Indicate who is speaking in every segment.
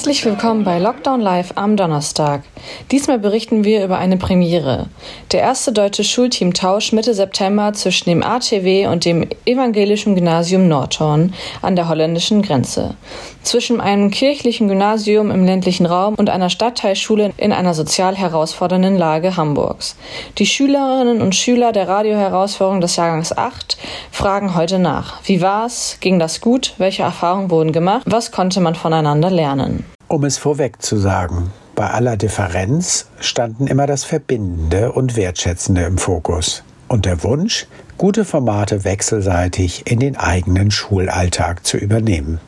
Speaker 1: Herzlich willkommen bei Lockdown Live am Donnerstag. Diesmal berichten wir über eine Premiere. Der erste deutsche Schulteamtausch Mitte September zwischen dem ATW und dem Evangelischen Gymnasium Nordhorn an der holländischen Grenze. Zwischen einem kirchlichen Gymnasium im ländlichen Raum und einer Stadtteilschule in einer sozial herausfordernden Lage Hamburgs. Die Schülerinnen und Schüler der Radioherausforderung des Jahrgangs 8 fragen heute nach. Wie war's? Ging das gut? Welche Erfahrungen wurden gemacht? Was konnte man voneinander lernen?
Speaker 2: Um es vorweg zu sagen, bei aller Differenz standen immer das Verbindende und Wertschätzende im Fokus und der Wunsch, gute Formate wechselseitig in den eigenen Schulalltag zu übernehmen.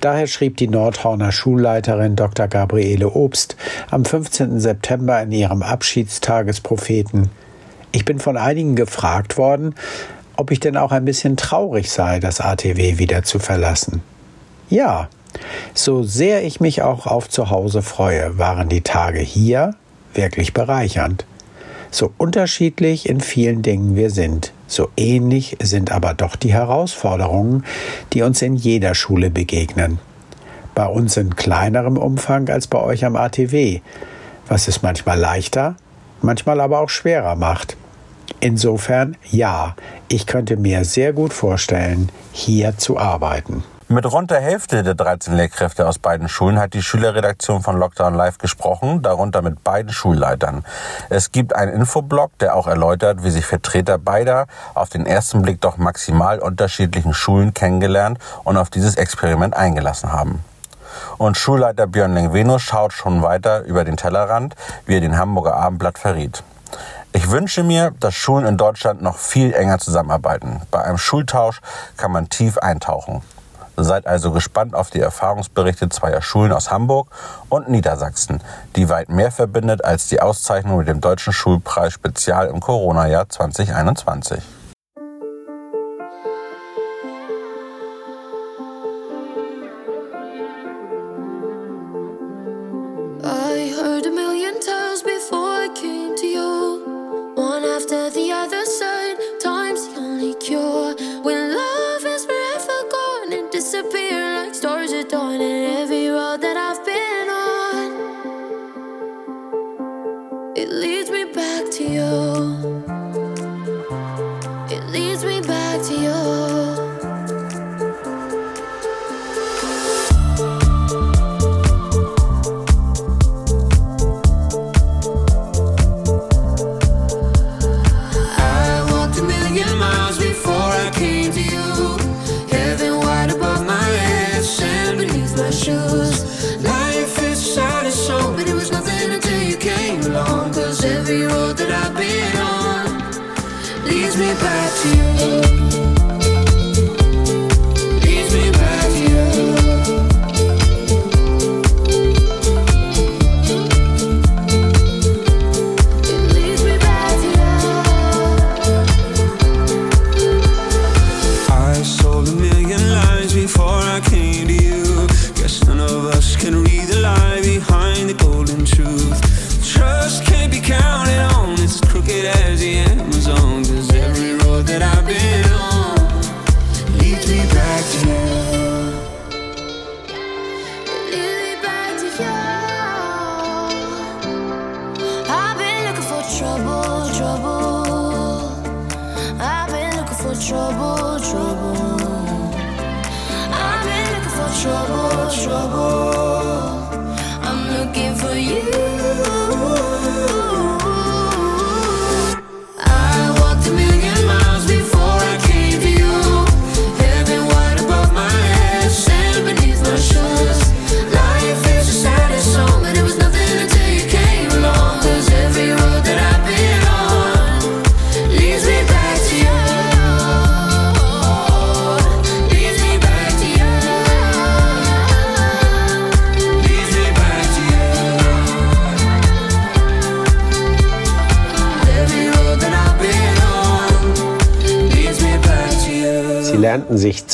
Speaker 2: Daher schrieb die Nordhorner Schulleiterin Dr. Gabriele Obst am 15. September in ihrem Abschiedstagespropheten Ich bin von einigen gefragt worden, ob ich denn auch ein bisschen traurig sei, das ATW wieder zu verlassen. Ja, so sehr ich mich auch auf Zuhause freue, waren die Tage hier wirklich bereichernd. So unterschiedlich in vielen Dingen wir sind, so ähnlich sind aber doch die Herausforderungen, die uns in jeder Schule begegnen. Bei uns in kleinerem Umfang als bei euch am ATW, was es manchmal leichter, manchmal aber auch schwerer macht. Insofern ja, ich könnte mir sehr gut vorstellen, hier zu arbeiten.
Speaker 3: Mit rund der Hälfte der 13 Lehrkräfte aus beiden Schulen hat die Schülerredaktion von Lockdown Live gesprochen, darunter mit beiden Schulleitern. Es gibt einen Infoblog, der auch erläutert, wie sich Vertreter beider auf den ersten Blick doch maximal unterschiedlichen Schulen kennengelernt und auf dieses Experiment eingelassen haben. Und Schulleiter Björn Lengvenus schaut schon weiter über den Tellerrand, wie er den Hamburger Abendblatt verriet. Ich wünsche mir, dass Schulen in Deutschland noch viel enger zusammenarbeiten. Bei einem Schultausch kann man tief eintauchen. Seid also gespannt auf die Erfahrungsberichte zweier Schulen aus Hamburg und Niedersachsen, die weit mehr verbindet als die Auszeichnung mit dem Deutschen Schulpreis Spezial im Corona-Jahr 2021.
Speaker 4: It leads me back to you.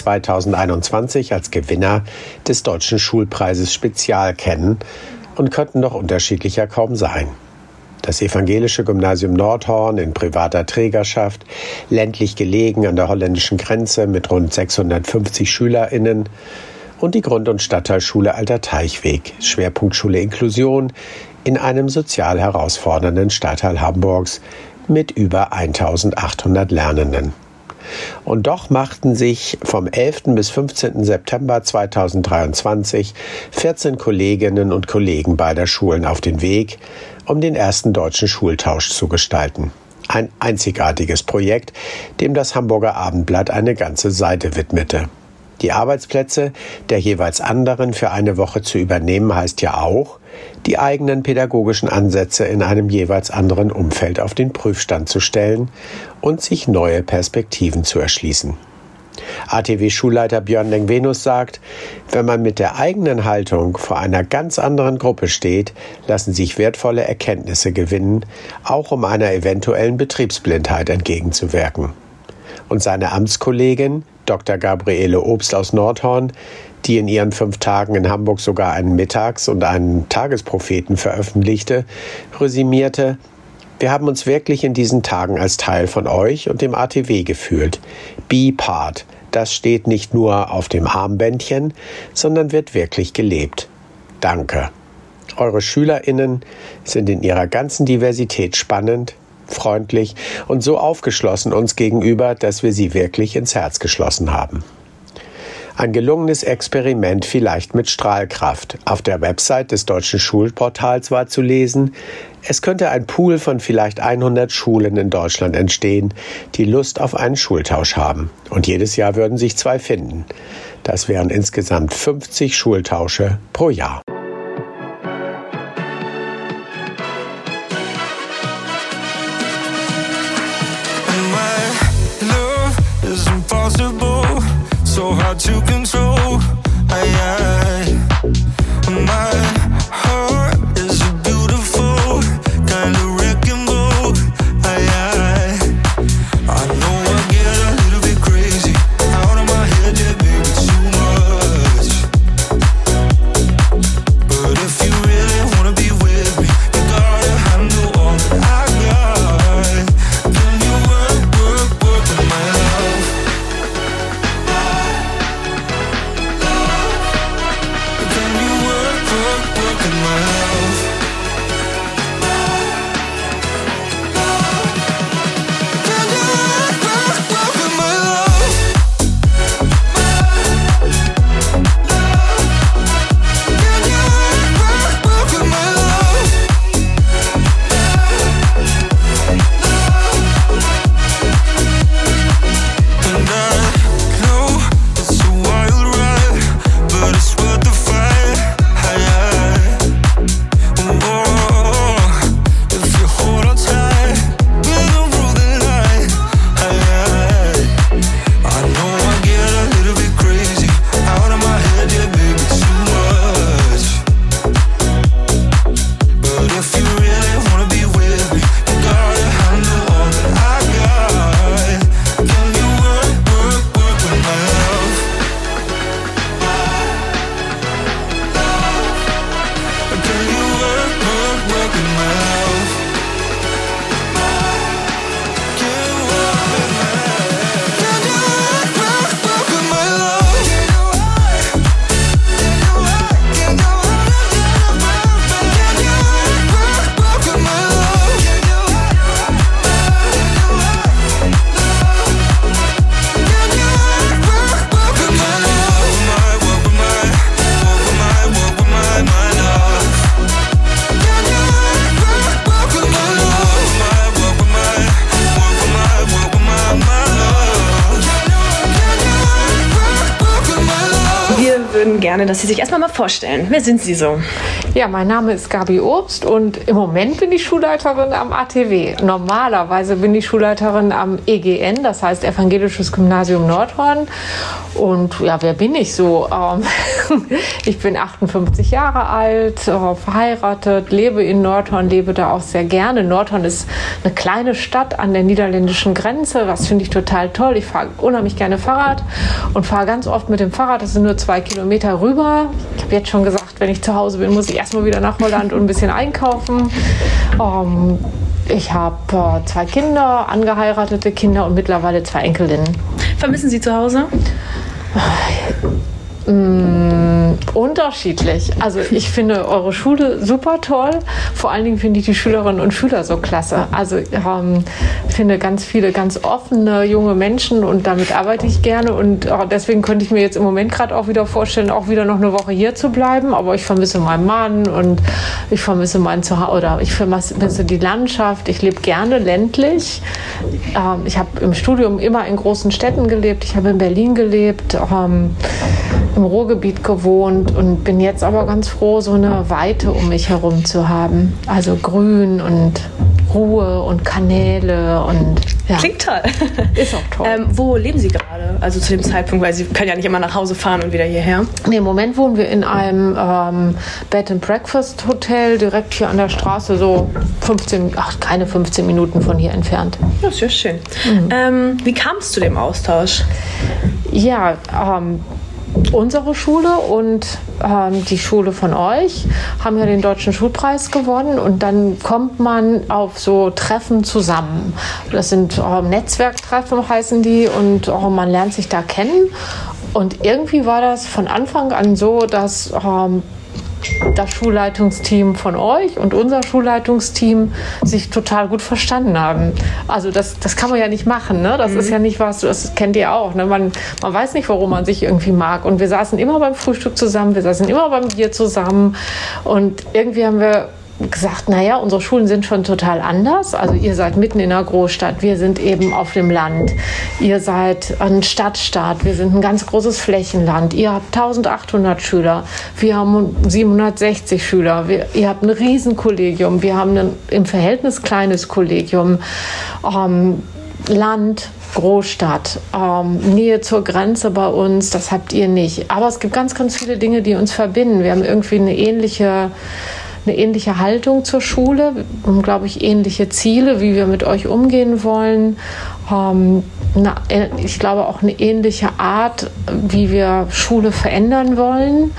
Speaker 2: 2021 als Gewinner des Deutschen Schulpreises Spezial kennen und könnten doch unterschiedlicher kaum sein. Das evangelische Gymnasium Nordhorn in privater Trägerschaft, ländlich gelegen an der holländischen Grenze mit rund 650 SchülerInnen und die Grund- und Stadtteilschule Alter Teichweg, Schwerpunktschule Inklusion in einem sozial herausfordernden Stadtteil Hamburgs mit über 1800 Lernenden. Und doch machten sich vom 11. bis 15. September 2023 14 Kolleginnen und Kollegen beider Schulen auf den Weg, um den ersten deutschen Schultausch zu gestalten. Ein einzigartiges Projekt, dem das Hamburger Abendblatt eine ganze Seite widmete. Die Arbeitsplätze der jeweils anderen für eine Woche zu übernehmen, heißt ja auch, die eigenen pädagogischen Ansätze in einem jeweils anderen Umfeld auf den Prüfstand zu stellen und sich neue Perspektiven zu erschließen. ATW-Schulleiter Björn Lengvenus sagt, wenn man mit der eigenen Haltung vor einer ganz anderen Gruppe steht, lassen sich wertvolle Erkenntnisse gewinnen, auch um einer eventuellen Betriebsblindheit entgegenzuwirken. Und seine Amtskollegin, Dr. Gabriele Obst aus Nordhorn, die in ihren fünf Tagen in Hamburg sogar einen Mittags- und einen Tagespropheten veröffentlichte, resümierte, wir haben uns wirklich in diesen Tagen als Teil von euch und dem ATW gefühlt. Be Part, das steht nicht nur auf dem Armbändchen, sondern wird wirklich gelebt. Danke. Eure SchülerInnen sind in ihrer ganzen Diversität spannend, freundlich und so aufgeschlossen uns gegenüber, dass wir sie wirklich ins Herz geschlossen haben. Ein gelungenes Experiment vielleicht mit Strahlkraft. Auf der Website des Deutschen Schulportals war zu lesen, es könnte ein Pool von vielleicht 100 Schulen in Deutschland entstehen, die Lust auf einen Schultausch haben. Und jedes Jahr würden sich zwei finden. Das wären insgesamt 50 Schultausche pro Jahr.
Speaker 5: Impossible, hard to control. I, I, my
Speaker 6: Sie sich erstmal mal vorstellen. Wer sind Sie so?
Speaker 7: Ja, mein Name ist Gabi Obst und im Moment bin ich Schulleiterin am ATW. Normalerweise bin ich Schulleiterin am EGN, das heißt Evangelisches Gymnasium Nordhorn. Und ja, wer bin ich so? Ähm, ich bin 58 Jahre alt, äh, verheiratet, lebe in Nordhorn, lebe da auch sehr gerne. Nordhorn ist eine kleine Stadt an der niederländischen Grenze, was finde ich total toll. Ich fahre unheimlich gerne Fahrrad und fahre ganz oft mit dem Fahrrad. Das sind nur zwei Kilometer rüber. Ich habe jetzt schon gesagt, wenn ich zu Hause bin, muss ich erstmal wieder nach Holland und ein bisschen einkaufen. Ähm, ich habe äh, zwei Kinder, angeheiratete Kinder und mittlerweile zwei Enkelinnen.
Speaker 6: Vermissen Sie zu Hause?
Speaker 7: Mm, unterschiedlich. Also ich finde eure Schule super toll. Vor allen Dingen finde ich die Schülerinnen und Schüler so klasse. Also ähm, finde ganz viele ganz offene junge Menschen und damit arbeite ich gerne und äh, deswegen könnte ich mir jetzt im Moment gerade auch wieder vorstellen, auch wieder noch eine Woche hier zu bleiben. Aber ich vermisse meinen Mann und ich vermisse mein Zuhause oder ich vermisse die Landschaft. Ich lebe gerne ländlich. Ähm, ich habe im Studium immer in großen Städten gelebt. Ich habe in Berlin gelebt. Ähm, im Ruhrgebiet gewohnt und bin jetzt aber ganz froh, so eine Weite um mich herum zu haben. Also Grün und Ruhe und Kanäle und ja.
Speaker 6: Klingt toll.
Speaker 7: Ist auch toll.
Speaker 6: Ähm, wo leben Sie gerade? Also zu dem Zeitpunkt, weil Sie können ja nicht immer nach Hause fahren und wieder hierher.
Speaker 7: Nee, Im Moment wohnen wir in einem ähm, Bed and Breakfast Hotel direkt hier an der Straße, so 15, ach keine 15 Minuten von hier entfernt.
Speaker 6: Das ist ja schön. Ähm, wie kam es zu dem Austausch?
Speaker 7: Ja, ähm, unsere Schule und ähm, die Schule von euch haben ja den Deutschen Schulpreis gewonnen und dann kommt man auf so Treffen zusammen. Das sind ähm, Netzwerktreffen heißen die und äh, man lernt sich da kennen. Und irgendwie war das von Anfang an so, dass ähm, das Schulleitungsteam von euch und unser Schulleitungsteam sich total gut verstanden haben. Also das, das kann man ja nicht machen. Ne? Das ist ja nicht was, das kennt ihr auch. Ne? Man, man weiß nicht, warum man sich irgendwie mag. Und wir saßen immer beim Frühstück zusammen, wir saßen immer beim Bier zusammen. Und irgendwie haben wir gesagt, naja, unsere Schulen sind schon total anders. Also ihr seid mitten in einer Großstadt, wir sind eben auf dem Land. Ihr seid ein Stadtstaat, wir sind ein ganz großes Flächenland. Ihr habt 1800 Schüler, wir haben 760 Schüler. Wir, ihr habt ein Riesenkollegium, wir haben ein im Verhältnis kleines Kollegium. Ähm, Land, Großstadt, ähm, Nähe zur Grenze bei uns, das habt ihr nicht. Aber es gibt ganz, ganz viele Dinge, die uns verbinden. Wir haben irgendwie eine ähnliche, eine ähnliche Haltung zur Schule, glaube ich, ähnliche Ziele, wie wir mit euch umgehen wollen. Ähm, eine, ich glaube auch eine ähnliche Art, wie wir Schule verändern wollen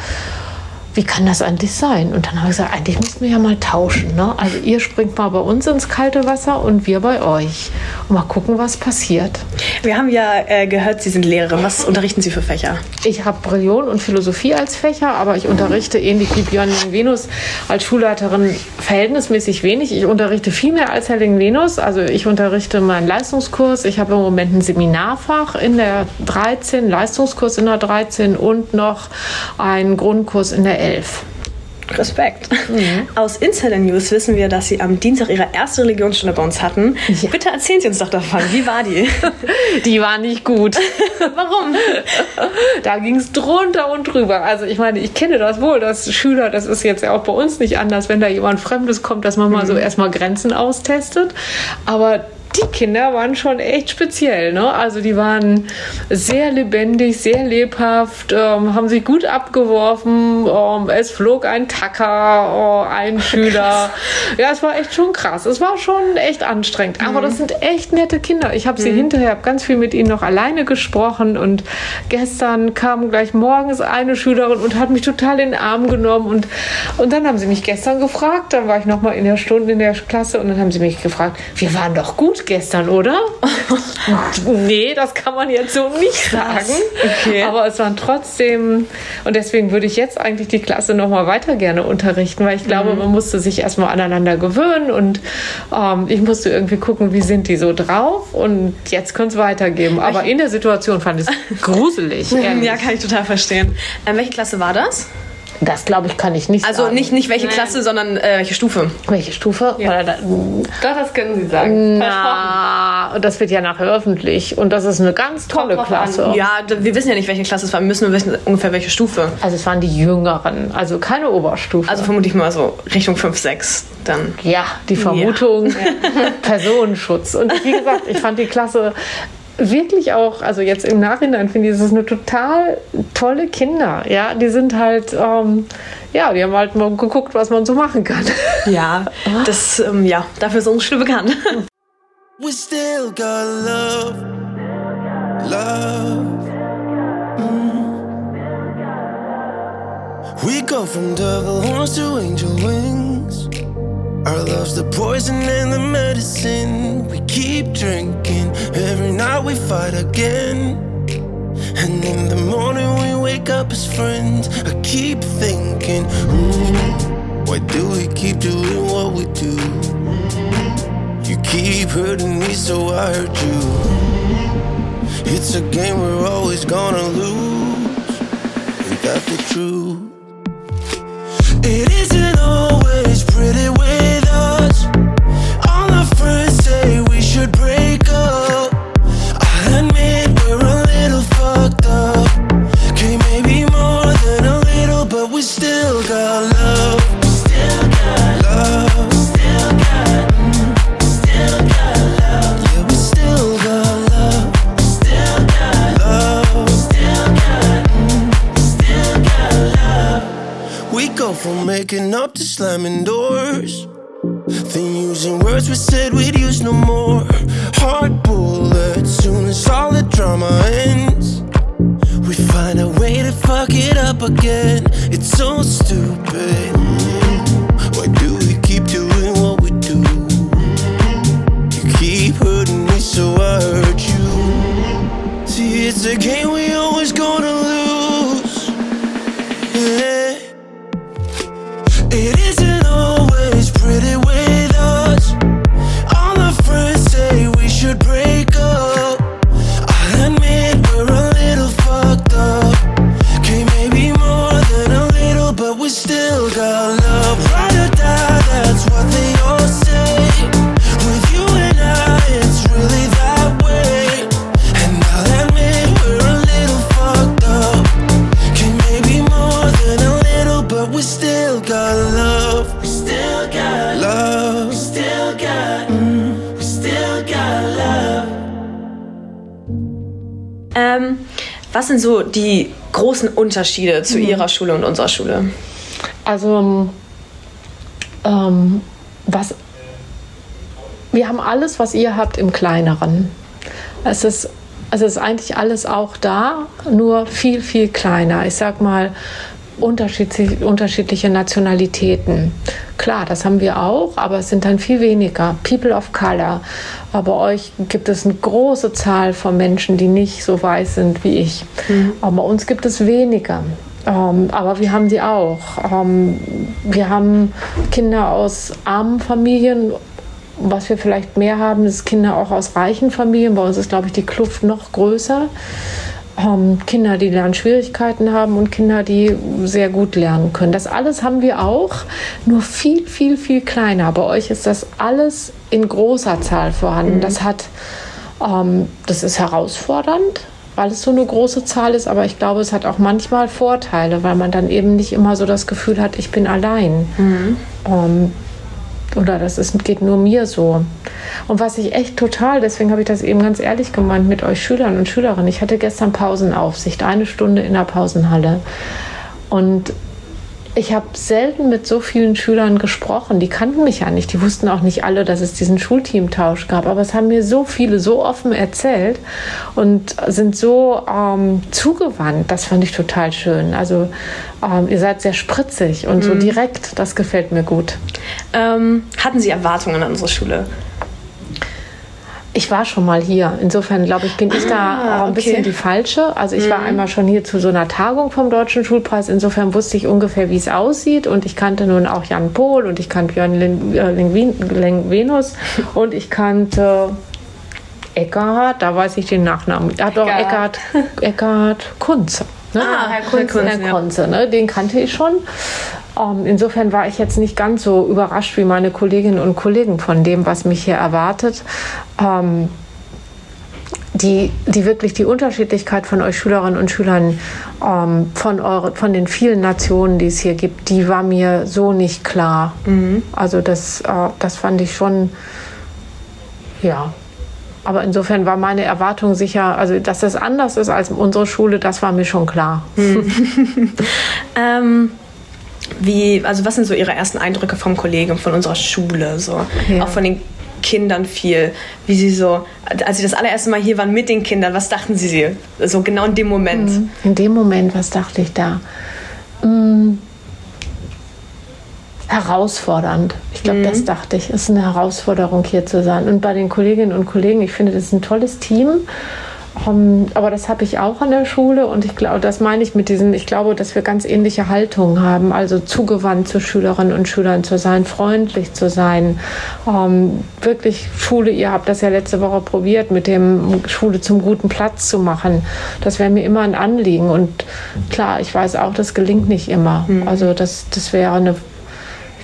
Speaker 7: wie kann das eigentlich sein? Und dann habe ich gesagt, eigentlich müssten wir ja mal tauschen. Ne? Also ihr springt mal bei uns ins kalte Wasser und wir bei euch. Und mal gucken, was passiert.
Speaker 6: Wir haben ja äh, gehört, Sie sind Lehrerin. Was unterrichten Sie für Fächer?
Speaker 7: Ich habe Religion und Philosophie als Fächer, aber ich unterrichte ähnlich wie Björn Venus als Schulleiterin verhältnismäßig wenig. Ich unterrichte viel mehr als Herr Venus. Also ich unterrichte meinen Leistungskurs. Ich habe im Moment ein Seminarfach in der 13, Leistungskurs in der 13 und noch einen Grundkurs in der 11.
Speaker 6: Respekt. Aus Insider News wissen wir, dass Sie am Dienstag Ihre erste Religionsstunde bei uns hatten.
Speaker 7: Ja.
Speaker 6: Bitte erzählen Sie uns doch davon. Wie war die?
Speaker 7: Die war nicht gut.
Speaker 6: Warum?
Speaker 7: Da ging es drunter und drüber. Also ich meine, ich kenne das wohl, dass Schüler, das ist jetzt ja auch bei uns nicht anders, wenn da jemand Fremdes kommt, dass man mal so erstmal Grenzen austestet. Aber die Kinder waren schon echt speziell. Ne? Also die waren sehr lebendig, sehr lebhaft, ähm, haben sich gut abgeworfen. Ähm, es flog ein Tacker, oh, ein Schüler. Ja, es war echt schon krass. Es war schon echt anstrengend. Aber das sind echt nette Kinder. Ich habe sie hinterher, habe ganz viel mit ihnen noch alleine gesprochen. Und gestern kam gleich morgens eine Schülerin und hat mich total in den Arm genommen. Und, und dann haben sie mich gestern gefragt. Dann war ich noch mal in der Stunde in der Klasse und dann haben sie mich gefragt, wir waren doch gut gestern, oder? nee, das kann man jetzt so nicht sagen.
Speaker 6: Okay.
Speaker 7: Aber es waren trotzdem, und deswegen würde ich jetzt eigentlich die Klasse noch mal weiter gerne unterrichten, weil ich glaube, man musste sich erstmal aneinander gewöhnen und ähm, ich musste irgendwie gucken, wie sind die so drauf und jetzt könnte es weitergeben. Aber in der Situation fand ich es gruselig.
Speaker 6: Ja, kann ich total verstehen. Ähm, welche Klasse war das?
Speaker 7: Das glaube ich, kann ich nicht
Speaker 6: Also
Speaker 7: sagen.
Speaker 6: nicht, nicht welche Klasse, sondern äh, welche Stufe.
Speaker 7: Welche Stufe? Oder da,
Speaker 8: Doch, das können Sie sagen.
Speaker 7: na, das wird ja nachher öffentlich. Und das ist eine ganz tolle
Speaker 8: drauf an.
Speaker 7: Klasse.
Speaker 6: Ja, wir wissen ja nicht, welche Klasse es war. Wir müssen nur wissen ungefähr welche Stufe.
Speaker 7: Also es waren die Jüngeren, also keine Oberstufe.
Speaker 6: Also vermute ich mal so Richtung 5, 6 dann.
Speaker 7: ja, die Vermutung, Personenschutz. Und wie gesagt, ich fand die Klasse wirklich auch, also jetzt im Nachhinein finde ich, das ist eine total tolle Kinder. Ja, die sind halt, ähm, ja, die haben halt mal geguckt, was man so machen kann.
Speaker 6: Ja, das, ähm, ja, dafür ist unsere Schule bekannt.
Speaker 9: We still got love, love. Mm. We go from devil horns to angel wings. Our love's the poison and the medicine. We keep drinking. Every night we fight again. And in the morning we wake up as friends. I keep thinking, ooh, why do we keep doing what we do? You keep hurting me, so I hurt you. It's a game we're always gonna lose. We got the truth. It isn't always pretty from making up to slamming doors. Then using words we said we'd use no more. Hard die
Speaker 6: großen Unterschiede zu Ihrer Schule und unserer Schule?
Speaker 7: Also, ähm, was. Wir haben alles, was ihr habt, im Kleineren. Es ist, es ist eigentlich alles auch da, nur viel, viel kleiner. Ich sag mal, unterschiedlich, unterschiedliche Nationalitäten. Klar, das haben wir auch, aber es sind dann viel weniger. People of Color. Aber bei euch gibt es eine große Zahl von Menschen, die nicht so weiß sind wie ich. Aber bei uns gibt es weniger. Ähm, aber wir haben sie auch. Ähm, wir haben Kinder aus armen Familien. Was wir vielleicht mehr haben, ist Kinder auch aus reichen Familien. Bei uns ist, glaube ich, die Kluft noch größer. Ähm, Kinder, die Lernschwierigkeiten haben und Kinder, die sehr gut lernen können. Das alles haben wir auch, nur viel, viel, viel kleiner. Bei euch ist das alles in großer Zahl vorhanden. Das hat, ähm, das ist herausfordernd, weil es so eine große Zahl ist, aber ich glaube, es hat auch manchmal Vorteile, weil man dann eben nicht immer so das Gefühl hat, ich bin allein. Ähm, oder das ist, geht nur mir so. Und was ich echt total, deswegen habe ich das eben ganz ehrlich gemeint mit euch Schülern und Schülerinnen. Ich hatte gestern Pausenaufsicht, eine Stunde in der Pausenhalle. Und ich habe selten mit so vielen Schülern gesprochen. Die kannten mich ja nicht. Die wussten auch nicht alle, dass es diesen Schulteamtausch gab. Aber es haben mir so viele so offen erzählt und sind so ähm, zugewandt. Das fand ich total schön. Also ähm, ihr seid sehr spritzig und so direkt. Das gefällt mir gut.
Speaker 6: Ähm, hatten Sie Erwartungen an unsere Schule?
Speaker 7: Ich war schon mal hier. Insofern glaube ich, bin ich da auch ein bisschen
Speaker 6: okay.
Speaker 7: die falsche. Also ich war einmal schon hier zu so einer Tagung vom Deutschen Schulpreis. Insofern wusste ich ungefähr, wie es aussieht. Und ich kannte nun auch Jan Pohl und ich kannte Björn Lin- äh, Lengvenus und ich kannte Eckhard, da weiß ich den Nachnamen. Ja, doch, Eckhard,
Speaker 6: Eckhard.
Speaker 7: Eckhard Kunz. Ne?
Speaker 6: Ah,
Speaker 7: Herr
Speaker 6: Herr
Speaker 7: Kunze,
Speaker 6: Kunze,
Speaker 7: Herr
Speaker 6: ja.
Speaker 7: Kunze ne? den kannte ich schon. Ähm, insofern war ich jetzt nicht ganz so überrascht wie meine Kolleginnen und Kollegen von dem, was mich hier erwartet. Ähm, die, die wirklich die Unterschiedlichkeit von euch Schülerinnen und Schülern ähm, von, eure, von den vielen Nationen, die es hier gibt, die war mir so nicht klar. Also das, äh, das fand ich schon, ja. Aber insofern war meine Erwartung sicher, also dass das anders ist als unsere Schule, das war mir schon klar.
Speaker 6: Ähm, wie, also was sind so Ihre ersten Eindrücke vom Kollegen, von unserer Schule, so
Speaker 7: Ja.
Speaker 6: auch von den Kindern viel, wie Sie so, als Sie das allererste Mal hier waren mit den Kindern, was dachten Sie so genau in dem Moment?
Speaker 7: In dem Moment, was dachte ich da? Mm, herausfordernd. Ich glaube, das dachte ich. Es ist eine Herausforderung, hier zu sein. Und bei den Kolleginnen und Kollegen, ich finde, das ist ein tolles Team. Ähm, aber das habe ich auch an der Schule und ich glaube, das meine ich mit diesem, ich glaube, dass wir ganz ähnliche Haltungen haben, also zugewandt zu Schülerinnen und Schülern zu sein, freundlich zu sein, ähm, wirklich Schule, ihr habt das ja letzte Woche probiert, mit dem Schule zum guten Platz zu machen. Das wäre mir immer ein Anliegen und klar, ich weiß auch, das gelingt nicht immer. Also das, das wäre eine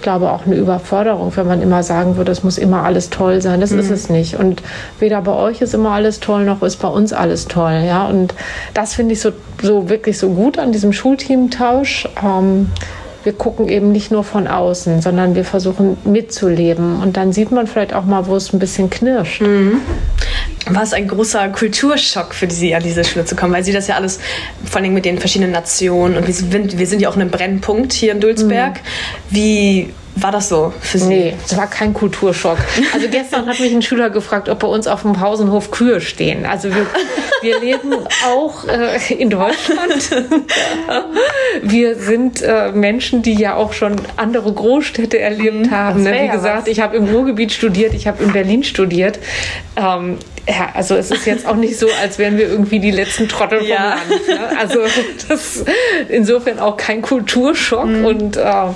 Speaker 7: ich glaube auch eine Überforderung, wenn man immer sagen würde, es muss immer alles toll sein. Das ist es nicht. Und weder bei euch ist immer alles toll, noch ist bei uns alles toll. Ja? Und das finde ich so, so wirklich so gut an diesem Schulteamtausch. Ähm, wir gucken eben nicht nur von außen, sondern wir versuchen mitzuleben. Und dann sieht man vielleicht auch mal, wo es ein bisschen knirscht.
Speaker 6: War es ein großer Kulturschock für Sie, an diese Schule zu kommen? Weil Sie das ja alles, vor allem mit den verschiedenen Nationen und wir sind, wir sind ja auch in einem Brennpunkt hier in Dulsberg. Wie war das so für Sie?
Speaker 7: Nee, es war kein Kulturschock. Also gestern hat mich ein Schüler gefragt, ob bei uns auf dem Pausenhof Kühe stehen. Also wir, wir leben auch äh, in Deutschland. Wir sind äh, Menschen, die ja auch schon andere Großstädte erlebt haben.
Speaker 6: das
Speaker 7: Ne? Wie gesagt,
Speaker 6: was.
Speaker 7: ich habe im Ruhrgebiet studiert, ich habe in Berlin studiert. Ähm, ja, also es ist jetzt auch nicht so, als wären wir irgendwie die letzten Trottel
Speaker 6: Ja.
Speaker 7: vom Land. Ne? Also das insofern auch kein Kulturschock
Speaker 6: Mhm.
Speaker 7: und äh, ja,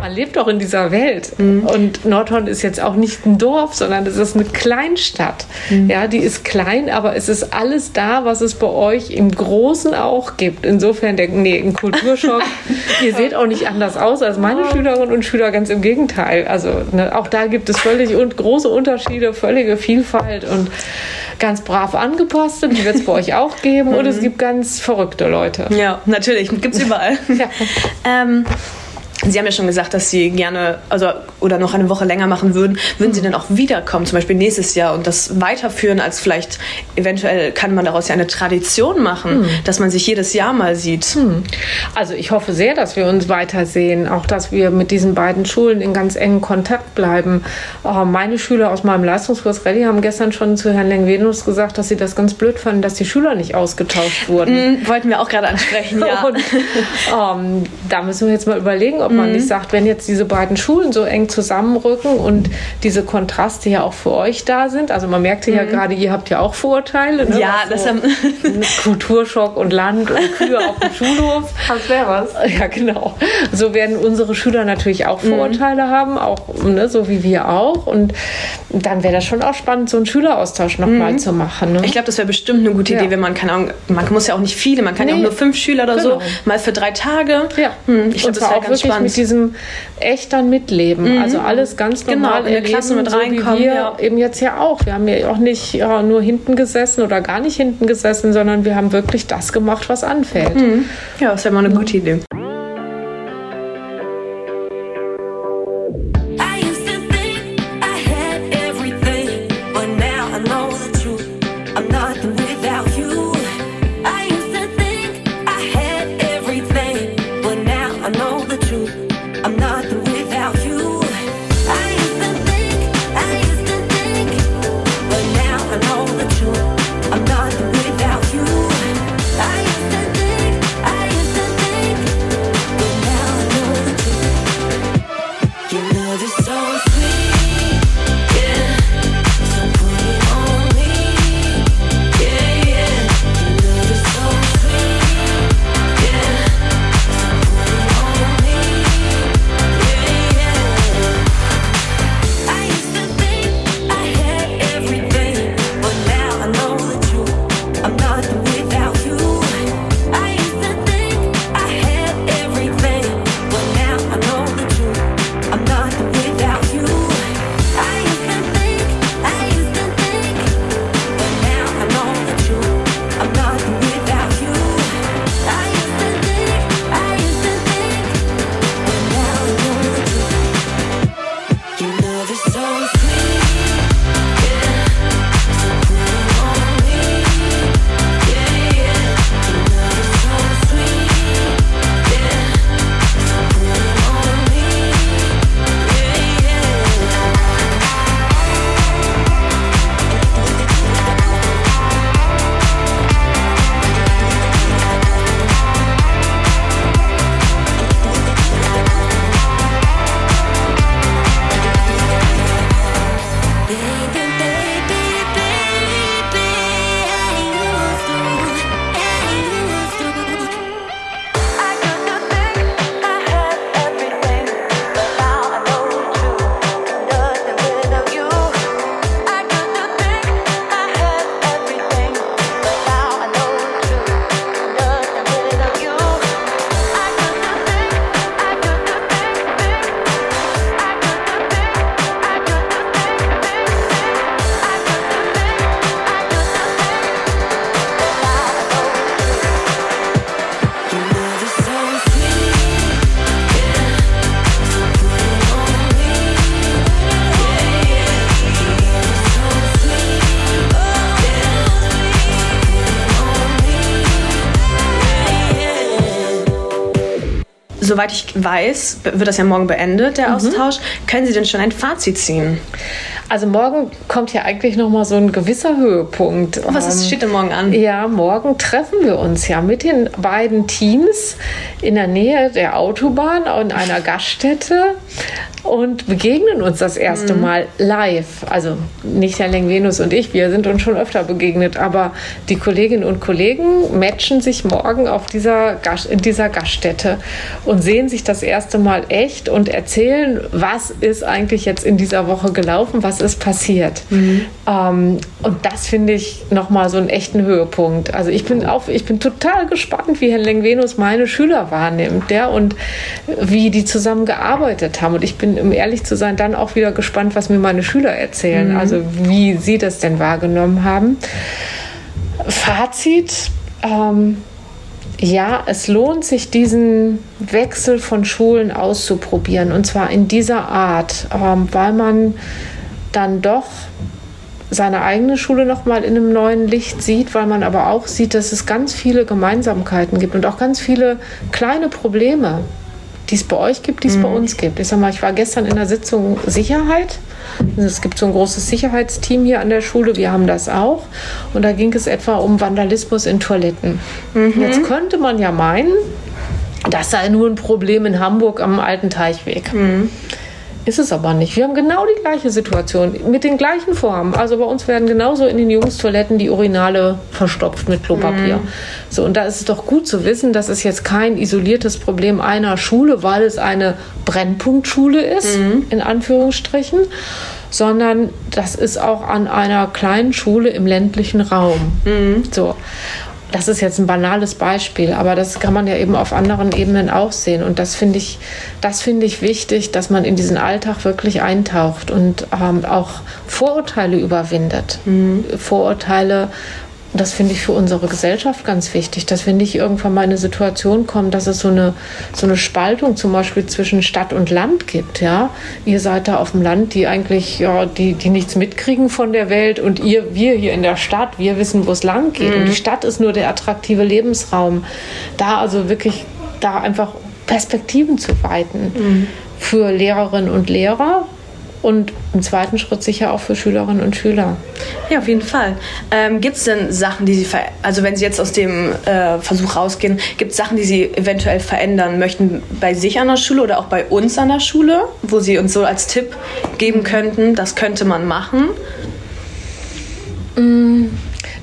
Speaker 7: man lebt doch in dieser Welt.
Speaker 6: Mhm.
Speaker 7: Und Nordhorn ist jetzt auch nicht ein Dorf, sondern es ist eine Kleinstadt.
Speaker 6: Mhm.
Speaker 7: Ja, die ist klein, aber es ist alles da, was es bei euch im Großen auch gibt. Insofern, der, nee, ein Kulturschock. Ihr seht auch nicht anders aus als meine Schülerinnen und Schüler, ganz im Gegenteil. Also ne, auch da gibt es völlig und große Unterschiede, völlige Vielfalt und ganz brav angepasste, die wird es bei euch auch geben. Und
Speaker 6: Mhm.
Speaker 7: es gibt ganz verrückte Leute.
Speaker 6: Ja, natürlich, gibt's überall.
Speaker 7: Ja.
Speaker 6: ähm, Sie haben ja schon gesagt, dass Sie gerne, also oder noch eine Woche länger machen würden. Würden Sie denn auch wiederkommen, zum Beispiel nächstes Jahr und das weiterführen, als vielleicht eventuell kann man daraus ja eine Tradition machen, dass man sich jedes Jahr mal sieht.
Speaker 7: Also ich hoffe sehr, dass wir uns weitersehen, auch dass wir mit diesen beiden Schulen in ganz engen Kontakt bleiben. Äh, Meine Schüler aus meinem Leistungskurs Rallye haben gestern schon zu Herrn Lengvenus gesagt, dass sie das ganz blöd fanden, dass die Schüler nicht ausgetauscht wurden.
Speaker 6: Hm, wollten wir auch gerade ansprechen, ja.
Speaker 7: Und ähm, da müssen wir jetzt mal überlegen, ob
Speaker 6: Mhm.
Speaker 7: man nicht sagt, wenn jetzt diese beiden Schulen so eng zusammenrücken und diese Kontraste ja auch für euch da sind. Also man merkt ja gerade, ihr habt ja auch Vorteile. Ne?
Speaker 6: Mhm. Ja,
Speaker 7: was
Speaker 6: das
Speaker 7: so
Speaker 6: haben-
Speaker 7: Kulturschock und Land und Kühe auf dem Schulhof.
Speaker 6: Das wäre was.
Speaker 7: Ja, genau. So werden unsere Schüler natürlich auch
Speaker 6: Mhm.
Speaker 7: Vorurteile haben, auch ne, so wie wir auch. Und dann wäre das schon auch spannend, so einen Schüleraustausch nochmal zu machen. Ne?
Speaker 6: Mhm. Ich glaube, das wäre bestimmt eine gute
Speaker 7: Ja.
Speaker 6: Idee, wenn man, keine Ahnung, man muss ja auch nicht viele, man kann ja auch
Speaker 7: Nee.
Speaker 6: nur fünf Schüler oder
Speaker 7: Genau.
Speaker 6: so, mal für drei Tage.
Speaker 7: Ja,
Speaker 6: Hm, ich glaube, das wäre
Speaker 7: auch
Speaker 6: ganz
Speaker 7: wirklich
Speaker 6: spannend.
Speaker 7: mit diesem echten Mitleben. Also alles ganz
Speaker 6: Genau,
Speaker 7: normal
Speaker 6: in der Klasse mit
Speaker 7: so
Speaker 6: reinkommen,
Speaker 7: wie wir
Speaker 6: ja.
Speaker 7: eben jetzt ja auch. Wir haben ja auch nicht ja, nur hinten gesessen oder gar nicht hinten gesessen, sondern wir haben wirklich das gemacht, was anfällt.
Speaker 6: ja, das wäre mal eine gute Idee.
Speaker 10: Soweit ich weiß, wird das ja morgen beendet, der Austausch. Können Sie denn schon ein Fazit ziehen?
Speaker 7: Also morgen kommt ja eigentlich noch mal so ein gewisser Höhepunkt.
Speaker 10: Was ist,
Speaker 7: Ähm,
Speaker 10: steht denn morgen an?
Speaker 7: Ja, morgen treffen wir uns ja mit den beiden Teams in der Nähe der Autobahn in einer Gaststätte und begegnen uns das erste Mal live. Also nicht Herr Lengvenus und ich, wir sind uns schon öfter begegnet, aber die Kolleginnen und Kollegen matchen sich morgen auf dieser in dieser Gaststätte und sehen sich das erste Mal echt und erzählen, was ist eigentlich jetzt in dieser Woche gelaufen, was ist passiert. Ähm, und das finde ich nochmal so einen echten Höhepunkt. Also ich bin auch, ich bin total gespannt, wie Herr Lengvenus meine Schüler wahrnimmt, ja, und wie die zusammen gearbeitet haben. Und ich bin, um ehrlich zu sein, dann auch wieder gespannt, was mir meine Schüler erzählen, also wie sie das denn wahrgenommen haben. Fazit, ähm, ja, es lohnt sich, diesen Wechsel von Schulen auszuprobieren. Und zwar in dieser Art, ähm, weil man dann doch seine eigene Schule nochmal in einem neuen Licht sieht, weil man aber auch sieht, dass es ganz viele Gemeinsamkeiten gibt und auch ganz viele kleine Probleme, die es bei euch gibt, die es bei uns gibt. Ich sag mal, ich war gestern in der Sitzung Sicherheit. Es gibt so ein großes Sicherheitsteam hier an der Schule, wir haben das auch. Und da ging es etwa um Vandalismus in Toiletten. Jetzt könnte man ja meinen, das sei nur ein Problem in Hamburg am alten Teichweg. Ist es aber nicht. Wir haben genau die gleiche Situation mit den gleichen Formen. Also bei uns werden genauso in den Jungstoiletten die Urinale verstopft mit Klopapier. So, und da ist es doch gut zu wissen, dass es jetzt kein isoliertes Problem einer Schule, weil es eine Brennpunktschule ist, in Anführungsstrichen, sondern das ist auch an einer kleinen Schule im ländlichen Raum. So. Das ist jetzt ein banales Beispiel, aber das kann man ja eben auf anderen Ebenen auch sehen. Und das finde ich, das finde ich wichtig, dass man in diesen Alltag wirklich eintaucht und ähm, auch Vorurteile überwindet. Vorurteile, das finde ich für unsere Gesellschaft ganz wichtig, dass wir nicht irgendwann mal in eine Situation kommen, dass es so eine, so eine Spaltung zum Beispiel zwischen Stadt und Land gibt. Ja? Ihr seid da auf dem Land, die eigentlich, ja, die, die nichts mitkriegen von der Welt und ihr, wir hier in der Stadt, wir wissen, wo es lang geht. Und die Stadt ist nur der attraktive Lebensraum. Da also wirklich, da einfach Perspektiven zu weiten für Lehrerinnen und Lehrer und im zweiten Schritt sicher auch für Schülerinnen und Schüler.
Speaker 10: Ja, auf jeden Fall. Ähm, gibt es denn Sachen, die Sie, also wenn Sie jetzt aus dem äh, Versuch rausgehen, gibt es Sachen, die Sie eventuell verändern möchten bei sich an der Schule oder auch bei uns an der Schule, wo Sie uns so als Tipp geben könnten, das könnte man machen?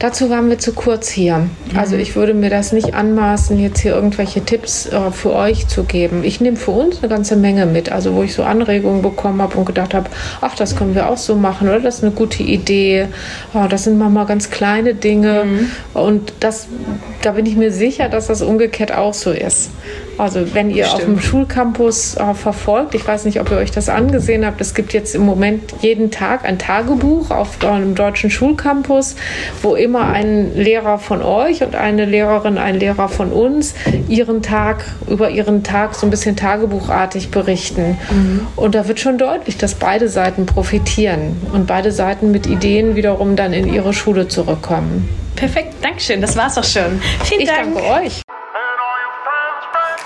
Speaker 7: Dazu waren wir zu kurz hier. Also ich würde mir das nicht anmaßen, jetzt hier irgendwelche Tipps äh, für euch zu geben. Ich nehme für uns eine ganze Menge mit, also wo ich so Anregungen bekommen habe und gedacht habe, ach, das können wir auch so machen oder das ist eine gute Idee. Oh, das sind manchmal ganz kleine Dinge und das, da bin ich mir sicher, dass das umgekehrt auch so ist. Also wenn ihr auf dem Schulcampus äh, verfolgt, ich weiß nicht, ob ihr euch das angesehen habt, es gibt jetzt im Moment jeden Tag ein Tagebuch auf einem deutschen Schulcampus, wo immer ein Lehrer von euch und eine Lehrerin, ein Lehrer von uns ihren Tag, über ihren Tag so ein bisschen tagebuchartig berichten. Und da wird schon deutlich, dass beide Seiten profitieren und beide Seiten mit Ideen wiederum dann in ihre Schule zurückkommen.
Speaker 10: Perfekt, Dankeschön, das war's auch schon. Vielen
Speaker 7: Ich
Speaker 10: Dank.
Speaker 7: danke euch.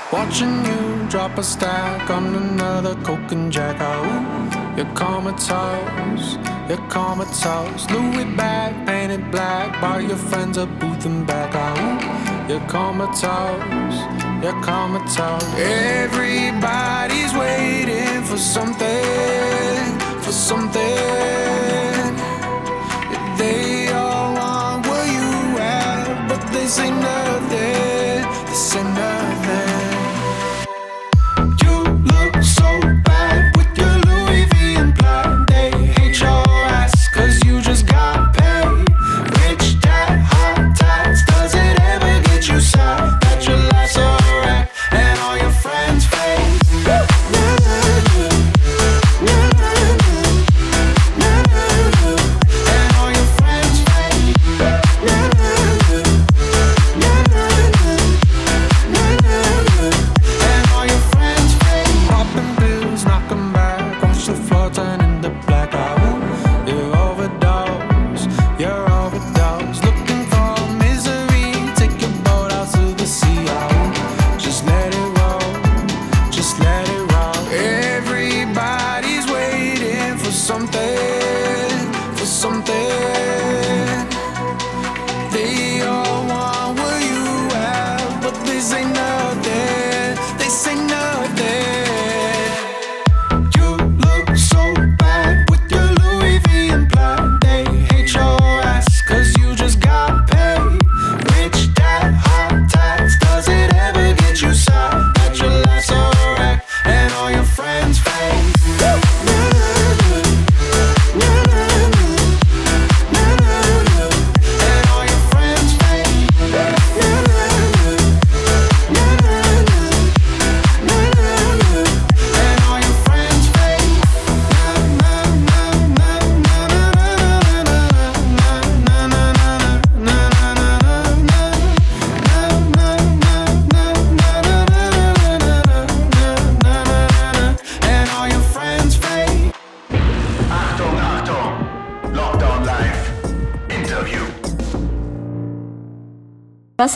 Speaker 11: Watching you drop a stack on another coke and jack. Ooh, you're comatose, you're comatose. Louis bag painted black by your friends at booth and back. Ooh, you're comatose, you're comatose. Everybody's waiting for something, for something. They all want what you have, but they say nothing.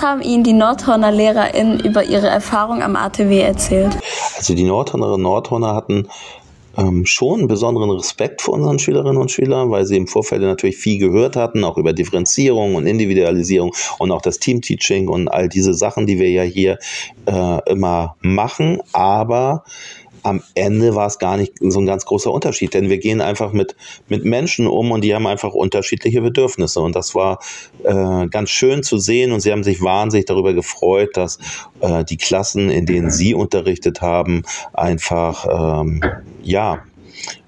Speaker 12: Was haben Ihnen die Nordhorner LehrerInnen über ihre Erfahrung am ATW erzählt?
Speaker 13: Also die Nordhornerinnen und Nordhorner hatten ähm, schon besonderen Respekt vor unseren Schülerinnen und Schülern, weil sie im Vorfeld natürlich viel gehört hatten, auch über Differenzierung und Individualisierung und auch das Teamteaching und all diese Sachen, die wir ja hier äh, immer machen. Aber am Ende war es gar nicht so ein ganz großer Unterschied, denn wir gehen einfach mit, mit Menschen um und die haben einfach unterschiedliche Bedürfnisse. Und das war äh, ganz schön zu sehen und sie haben sich wahnsinnig darüber gefreut, dass äh, die Klassen, in denen sie unterrichtet haben, einfach, ähm, ja,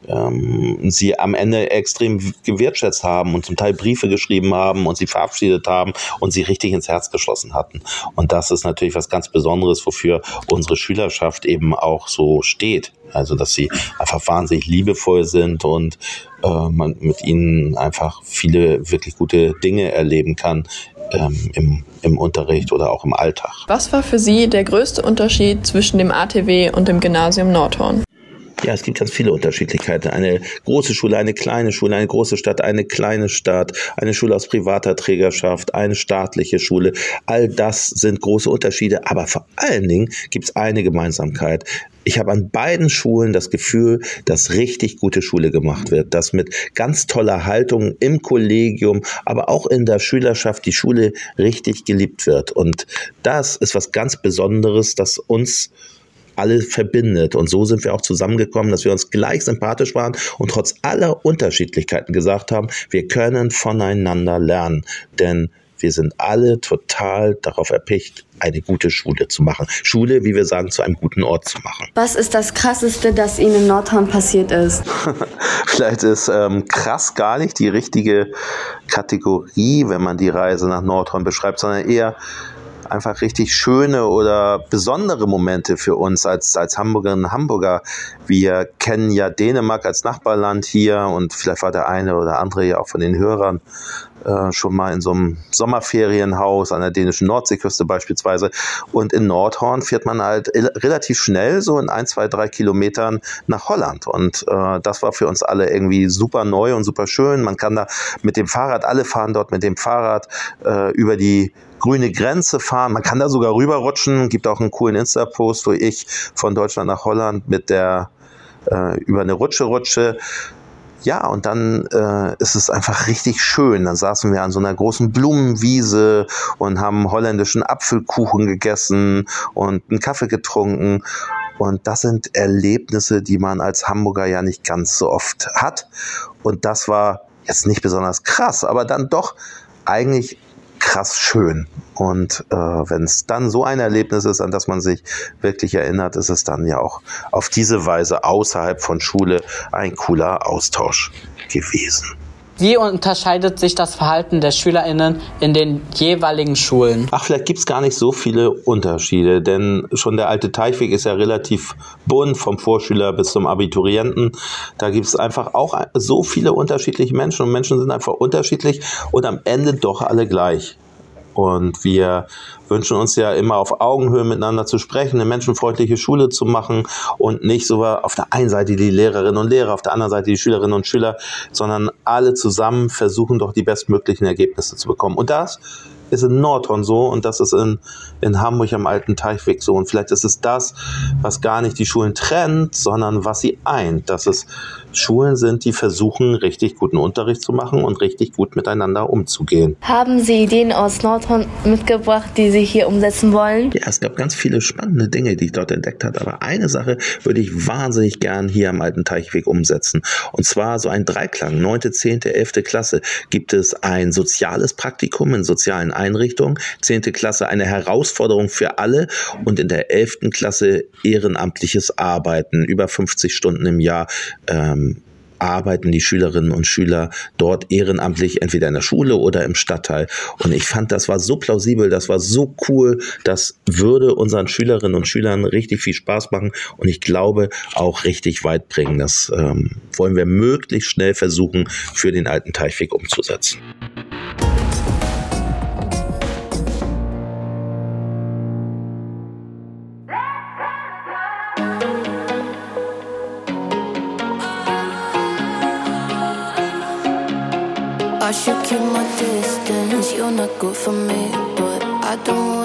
Speaker 13: ähm, sie am Ende extrem gewertschätzt haben und zum Teil Briefe geschrieben haben und sie verabschiedet haben und sie richtig ins Herz geschlossen hatten. Und das ist natürlich was ganz Besonderes, wofür unsere Schülerschaft eben auch so steht. Also, dass sie einfach wahnsinnig liebevoll sind und äh, man mit ihnen einfach viele wirklich gute Dinge erleben kann ähm, im, im Unterricht oder auch im Alltag.
Speaker 14: Was war für Sie der größte Unterschied zwischen dem ATW und dem Gymnasium Nordhorn?
Speaker 13: Ja, es gibt ganz viele Unterschiedlichkeiten. Eine große Schule, eine kleine Schule, eine große Stadt, eine kleine Stadt, eine Schule aus privater Trägerschaft, eine staatliche Schule. All das sind große Unterschiede, aber vor allen Dingen gibt es eine Gemeinsamkeit. Ich habe an beiden Schulen das Gefühl, dass richtig gute Schule gemacht wird, dass mit ganz toller Haltung im Kollegium, aber auch in der Schülerschaft die Schule richtig geliebt wird. Und das ist was ganz Besonderes, das uns alle verbindet. Und so sind wir auch zusammengekommen, dass wir uns gleich sympathisch waren und trotz aller Unterschiedlichkeiten gesagt haben, wir können voneinander lernen. Denn wir sind alle total darauf erpicht, eine gute Schule zu machen. Schule, wie wir sagen, zu einem guten Ort zu machen.
Speaker 12: Was ist das Krasseste, das Ihnen in Nordhorn passiert ist?
Speaker 13: Vielleicht ist ähm, krass gar nicht die richtige Kategorie, wenn man die Reise nach Nordhorn beschreibt, sondern eher einfach richtig schöne oder besondere Momente für uns als, als Hamburgerinnen und Hamburger. Wir kennen ja Dänemark als Nachbarland hier und vielleicht war der eine oder andere ja auch von den Hörern äh, schon mal in so einem Sommerferienhaus an der dänischen Nordseeküste beispielsweise. Und in Nordhorn fährt man halt relativ schnell, so in ein, zwei, drei Kilometern nach Holland. Und äh, das war für uns alle irgendwie super neu und super schön. Man kann da mit dem Fahrrad, alle fahren dort mit dem Fahrrad äh, über die grüne Grenze fahren. Man kann da sogar rüberrutschen. Gibt auch einen coolen Insta-Post, wo ich von Deutschland nach Holland mit der äh, über eine Rutsche rutsche. Ja, und dann äh, ist es einfach richtig schön. Dann saßen wir an so einer großen Blumenwiese und haben holländischen Apfelkuchen gegessen und einen Kaffee getrunken. Und das sind Erlebnisse, die man als Hamburger ja nicht ganz so oft hat. Und das war jetzt nicht besonders krass, aber dann doch eigentlich krass schön. Und äh, wenn es dann so ein Erlebnis ist, an das man sich wirklich erinnert, ist es dann ja auch auf diese Weise außerhalb von Schule ein cooler Austausch gewesen.
Speaker 15: Wie unterscheidet sich das Verhalten der SchülerInnen in den jeweiligen Schulen?
Speaker 13: Ach, vielleicht gibt es gar nicht so viele Unterschiede, denn schon der alte Teichweg ist ja relativ bunt, vom Vorschüler bis zum Abiturienten. Da gibt es einfach auch so viele unterschiedliche Menschen und Menschen sind einfach unterschiedlich und am Ende doch alle gleich. Und wir wünschen uns ja immer auf Augenhöhe miteinander zu sprechen, eine menschenfreundliche Schule zu machen und nicht so auf der einen Seite die Lehrerinnen und Lehrer, auf der anderen Seite die Schülerinnen und Schüler, sondern alle zusammen versuchen doch die bestmöglichen Ergebnisse zu bekommen. Und das ist in Nordhorn so und das ist in, in Hamburg am alten Teichweg so. Und vielleicht ist es das, was gar nicht die Schulen trennt, sondern was sie eint. Dass es Schulen sind, die versuchen, richtig guten Unterricht zu machen und richtig gut miteinander umzugehen.
Speaker 12: Haben Sie Ideen aus Nordhorn mitgebracht, die Sie hier umsetzen wollen?
Speaker 13: Ja, es gab ganz viele spannende Dinge, die ich dort entdeckt habe. Aber eine Sache würde ich wahnsinnig gern hier am alten Teichweg umsetzen. Und zwar so ein Dreiklang. Neunte, zehnte, elfte Klasse gibt es ein soziales Praktikum in sozialen Einrichtungen. Zehnte Klasse eine Herausforderung für alle und in der elften Klasse ehrenamtliches Arbeiten. Über 50 Stunden im Jahr. Ähm, arbeiten die Schülerinnen und Schüler dort ehrenamtlich, entweder in der Schule oder im Stadtteil. Und ich fand, das war so plausibel, das war so cool, das würde unseren Schülerinnen und Schülern richtig viel Spaß machen und ich glaube auch richtig weit bringen. Das ähm, wollen wir möglichst schnell versuchen, für den alten Teichweg umzusetzen.
Speaker 16: Should keep my distance. You're not good for me, but I don't wanna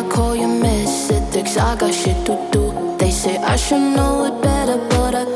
Speaker 16: I call you miss it, I got shit to do. They say I should know it better, but I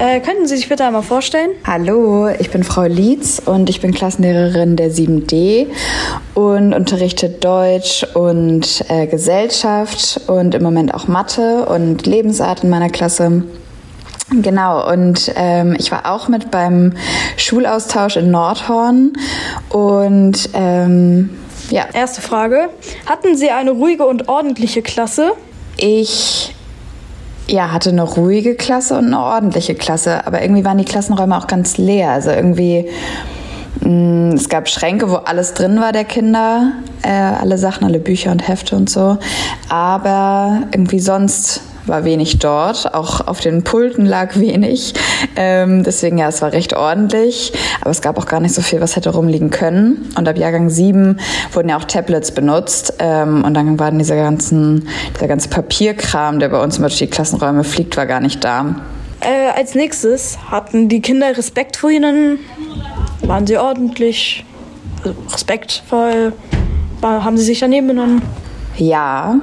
Speaker 10: äh, könnten Sie sich bitte einmal vorstellen?
Speaker 17: Hallo, ich bin Frau Lietz und ich bin Klassenlehrerin der 7D und unterrichte Deutsch und äh, Gesellschaft und im Moment auch Mathe und Lebensart in meiner Klasse. Genau, und ähm, ich war auch mit beim Schulaustausch in Nordhorn und ähm, ja.
Speaker 10: Erste Frage. Hatten Sie eine ruhige und ordentliche Klasse?
Speaker 17: Ich ja, hatte eine ruhige Klasse und eine ordentliche Klasse, aber irgendwie waren die Klassenräume auch ganz leer. Also irgendwie, mh, es gab Schränke, wo alles drin war der Kinder, äh, alle Sachen, alle Bücher und Hefte und so. Aber irgendwie sonst war wenig dort. Auch auf den Pulten lag wenig. Ähm, deswegen, ja, es war recht ordentlich. Aber es gab auch gar nicht so viel, was hätte rumliegen können. Und ab Jahrgang 7 wurden ja auch Tablets benutzt. Ähm, und dann war dieser, ganzen, dieser ganze Papierkram, der bei uns immer durch die Klassenräume fliegt, war gar nicht da.
Speaker 10: Äh, als nächstes hatten die Kinder Respekt vor Ihnen? Waren sie ordentlich? Also respektvoll? War, haben sie sich daneben benommen?
Speaker 17: Ja,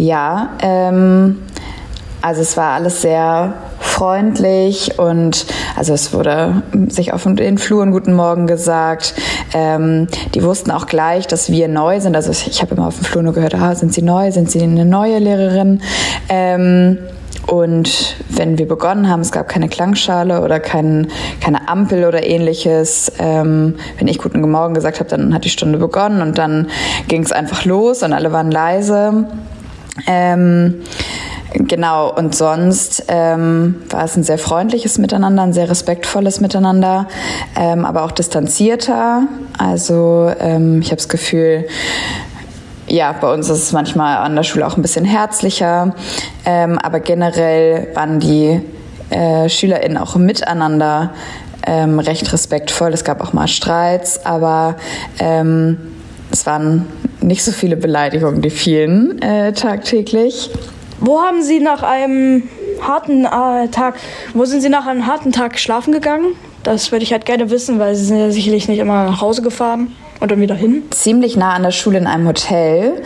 Speaker 17: ja. Ähm, also es war alles sehr freundlich und also es wurde sich auf den Fluren Guten Morgen gesagt. Ähm, die wussten auch gleich, dass wir neu sind. Also ich habe immer auf dem Flur nur gehört, ah, sind Sie neu? Sind Sie eine neue Lehrerin? Ähm, und wenn wir begonnen haben, es gab keine Klangschale oder kein, keine Ampel oder ähnliches. Ähm, wenn ich Guten Morgen gesagt habe, dann hat die Stunde begonnen und dann ging es einfach los und alle waren leise. Ähm, Genau, und sonst ähm, war es ein sehr freundliches Miteinander, ein sehr respektvolles Miteinander, ähm, aber auch distanzierter. Also ähm, ich habe das Gefühl, ja, bei uns ist es manchmal an der Schule auch ein bisschen herzlicher, ähm, aber generell waren die äh, SchülerInnen auch miteinander ähm, recht respektvoll. Es gab auch mal Streits, aber ähm, es waren nicht so viele Beleidigungen, die fielen äh, tagtäglich.
Speaker 10: Wo haben Sie nach einem harten äh, Tag, wo sind Sie nach einem harten Tag schlafen gegangen? Das würde ich halt gerne wissen, weil Sie sind ja sicherlich nicht immer nach Hause gefahren und dann wieder hin.
Speaker 17: Ziemlich nah an der Schule in einem Hotel.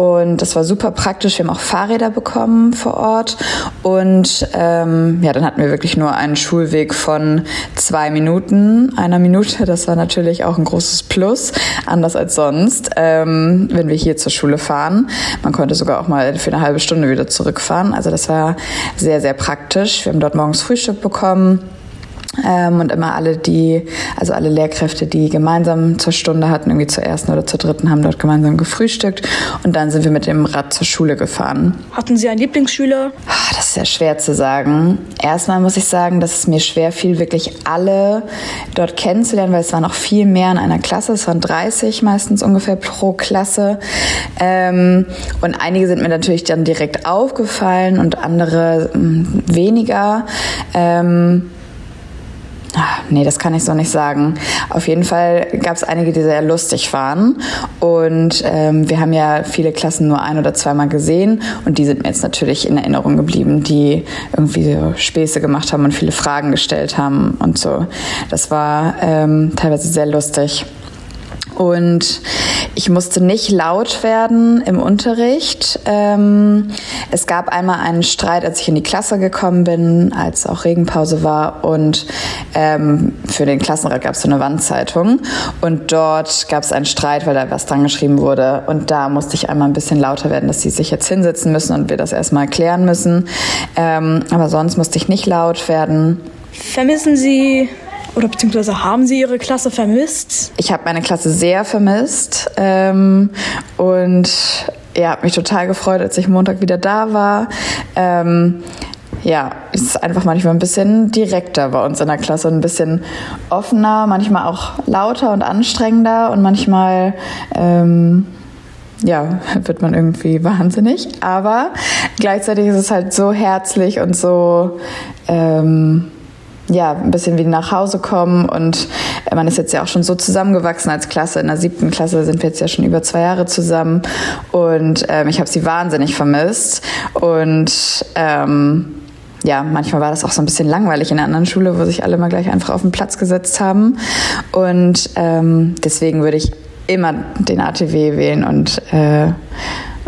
Speaker 17: Und das war super praktisch. Wir haben auch Fahrräder bekommen vor Ort. Und ähm, ja, dann hatten wir wirklich nur einen Schulweg von zwei Minuten, einer Minute. Das war natürlich auch ein großes Plus, anders als sonst, ähm, wenn wir hier zur Schule fahren. Man konnte sogar auch mal für eine halbe Stunde wieder zurückfahren. Also das war sehr, sehr praktisch. Wir haben dort morgens Frühstück bekommen. Ähm, und immer alle, die, also alle Lehrkräfte, die gemeinsam zur Stunde hatten, irgendwie zur ersten oder zur dritten, haben dort gemeinsam gefrühstückt. Und dann sind wir mit dem Rad zur Schule gefahren.
Speaker 18: Hatten Sie einen Lieblingsschüler?
Speaker 17: Ah, Das ist sehr schwer zu sagen. Erstmal muss ich sagen, dass es mir schwer fiel, wirklich alle dort kennenzulernen, weil es waren auch viel mehr in einer Klasse. Es waren 30 meistens ungefähr pro Klasse. Ähm, und einige sind mir natürlich dann direkt aufgefallen und andere mh, weniger. Ähm, Ah, Nee, das kann ich so nicht sagen. Auf jeden Fall gab es einige, die sehr lustig waren. Und ähm, wir haben ja viele Klassen nur ein oder zweimal gesehen. Und die sind mir jetzt natürlich in Erinnerung geblieben, die irgendwie so Späße gemacht haben und viele Fragen gestellt haben und so. Das war ähm, teilweise sehr lustig. Und ich musste nicht laut werden im Unterricht. Ähm, es gab einmal einen Streit, als ich in die Klasse gekommen bin, als auch Regenpause war. Und ähm, für den Klassenrat gab es so eine Wandzeitung. Und dort gab es einen Streit, weil da was dran geschrieben wurde. Und da musste ich einmal ein bisschen lauter werden, dass sie sich jetzt hinsetzen müssen und wir das erstmal klären müssen. Ähm, aber sonst musste ich nicht laut werden.
Speaker 18: Vermissen Sie oder beziehungsweise haben Sie Ihre Klasse vermisst?
Speaker 17: Ich habe meine Klasse sehr vermisst ähm, und ja, mich total gefreut, als ich Montag wieder da war. Ähm, ja, es ist einfach manchmal ein bisschen direkter bei uns in der Klasse, ein bisschen offener, manchmal auch lauter und anstrengender und manchmal ähm, ja, wird man irgendwie wahnsinnig. Aber gleichzeitig ist es halt so herzlich und so ähm, ja, ein bisschen wie nach Hause kommen und man ist jetzt ja auch schon so zusammengewachsen als Klasse. In der siebten Klasse sind wir jetzt ja schon über zwei Jahre zusammen und ähm, ich habe sie wahnsinnig vermisst und ähm, ja, manchmal war das auch so ein bisschen langweilig in der anderen Schule, wo sich alle mal gleich einfach auf den Platz gesetzt haben und ähm, deswegen würde ich immer den ATW wählen und äh,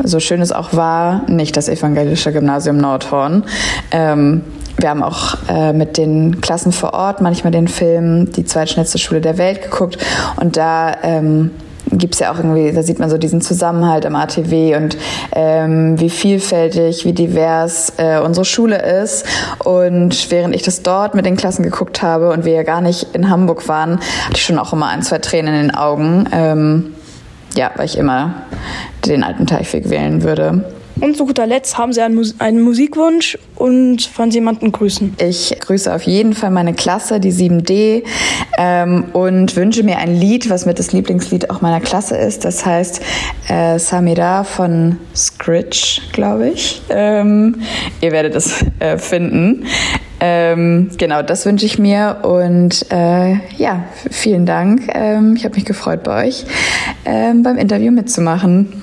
Speaker 17: so schön es auch war, nicht das evangelische Gymnasium Nordhorn. Ähm, wir haben auch äh, mit den Klassen vor Ort manchmal den Film Die zweitschnellste Schule der Welt geguckt und da ähm, gibt es ja auch irgendwie, da sieht man so diesen Zusammenhalt am ATW und ähm, wie vielfältig, wie divers äh, unsere Schule ist. Und während ich das dort mit den Klassen geguckt habe und wir ja gar nicht in Hamburg waren, hatte ich schon auch immer ein, zwei Tränen in den Augen. Ähm, ja, weil ich immer den alten Teichweg wählen würde.
Speaker 18: Und zu guter Letzt haben Sie einen, Mus einen Musikwunsch und wollen Sie jemanden grüßen?
Speaker 17: Ich grüße auf jeden Fall meine Klasse, die 7D, ähm, und wünsche mir ein Lied, was mit das Lieblingslied auch meiner Klasse ist. Das heißt äh, Samira von Scritch, glaube ich. Ähm, ihr werdet es äh, finden. Ähm, genau, das wünsche ich mir und äh, ja, vielen Dank. Ähm, ich habe mich gefreut, bei euch ähm, beim Interview mitzumachen.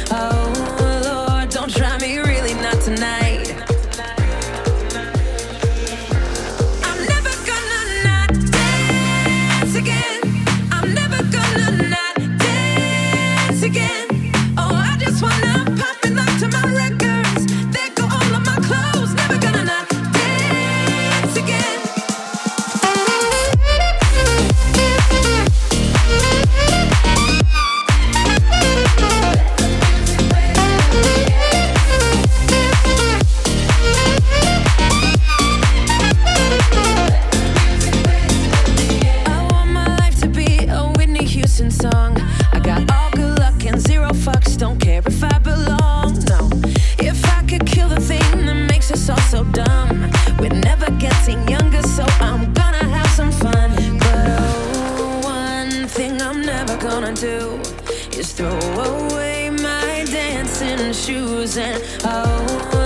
Speaker 4: throw away my dancing shoes. And oh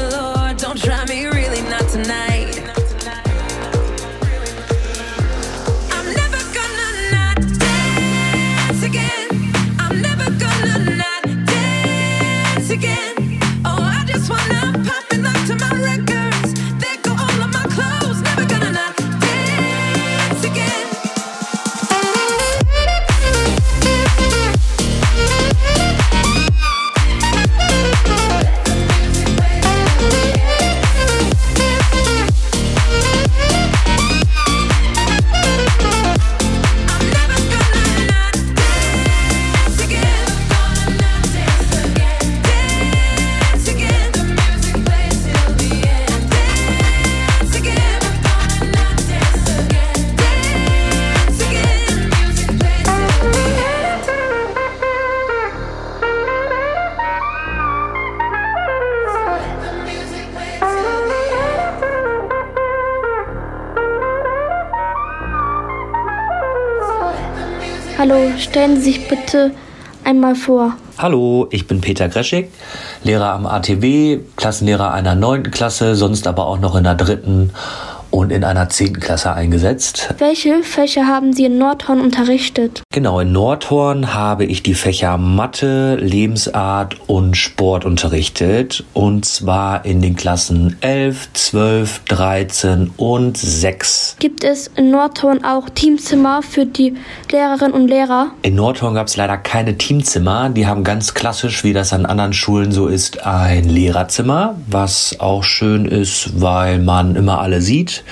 Speaker 19: stellen Sie sich bitte einmal vor.
Speaker 20: Hallo, ich bin Peter Greschig, Lehrer am ATW, Klassenlehrer einer neunten Klasse, sonst aber auch noch in der dritten und in einer zehnten Klasse eingesetzt.
Speaker 19: Welche Fächer haben Sie in Nordhorn unterrichtet?
Speaker 20: Genau, in Nordhorn habe ich die Fächer Mathe, Lebensart und Sport unterrichtet. Und zwar in den Klassen 11, 12, 13 und 6.
Speaker 19: Gibt es in Nordhorn auch Teamzimmer für die Lehrerinnen und Lehrer?
Speaker 20: In Nordhorn gab es leider keine Teamzimmer. Die haben ganz klassisch, wie das an anderen Schulen so ist, ein Lehrerzimmer, was auch schön ist, weil man immer alle sieht.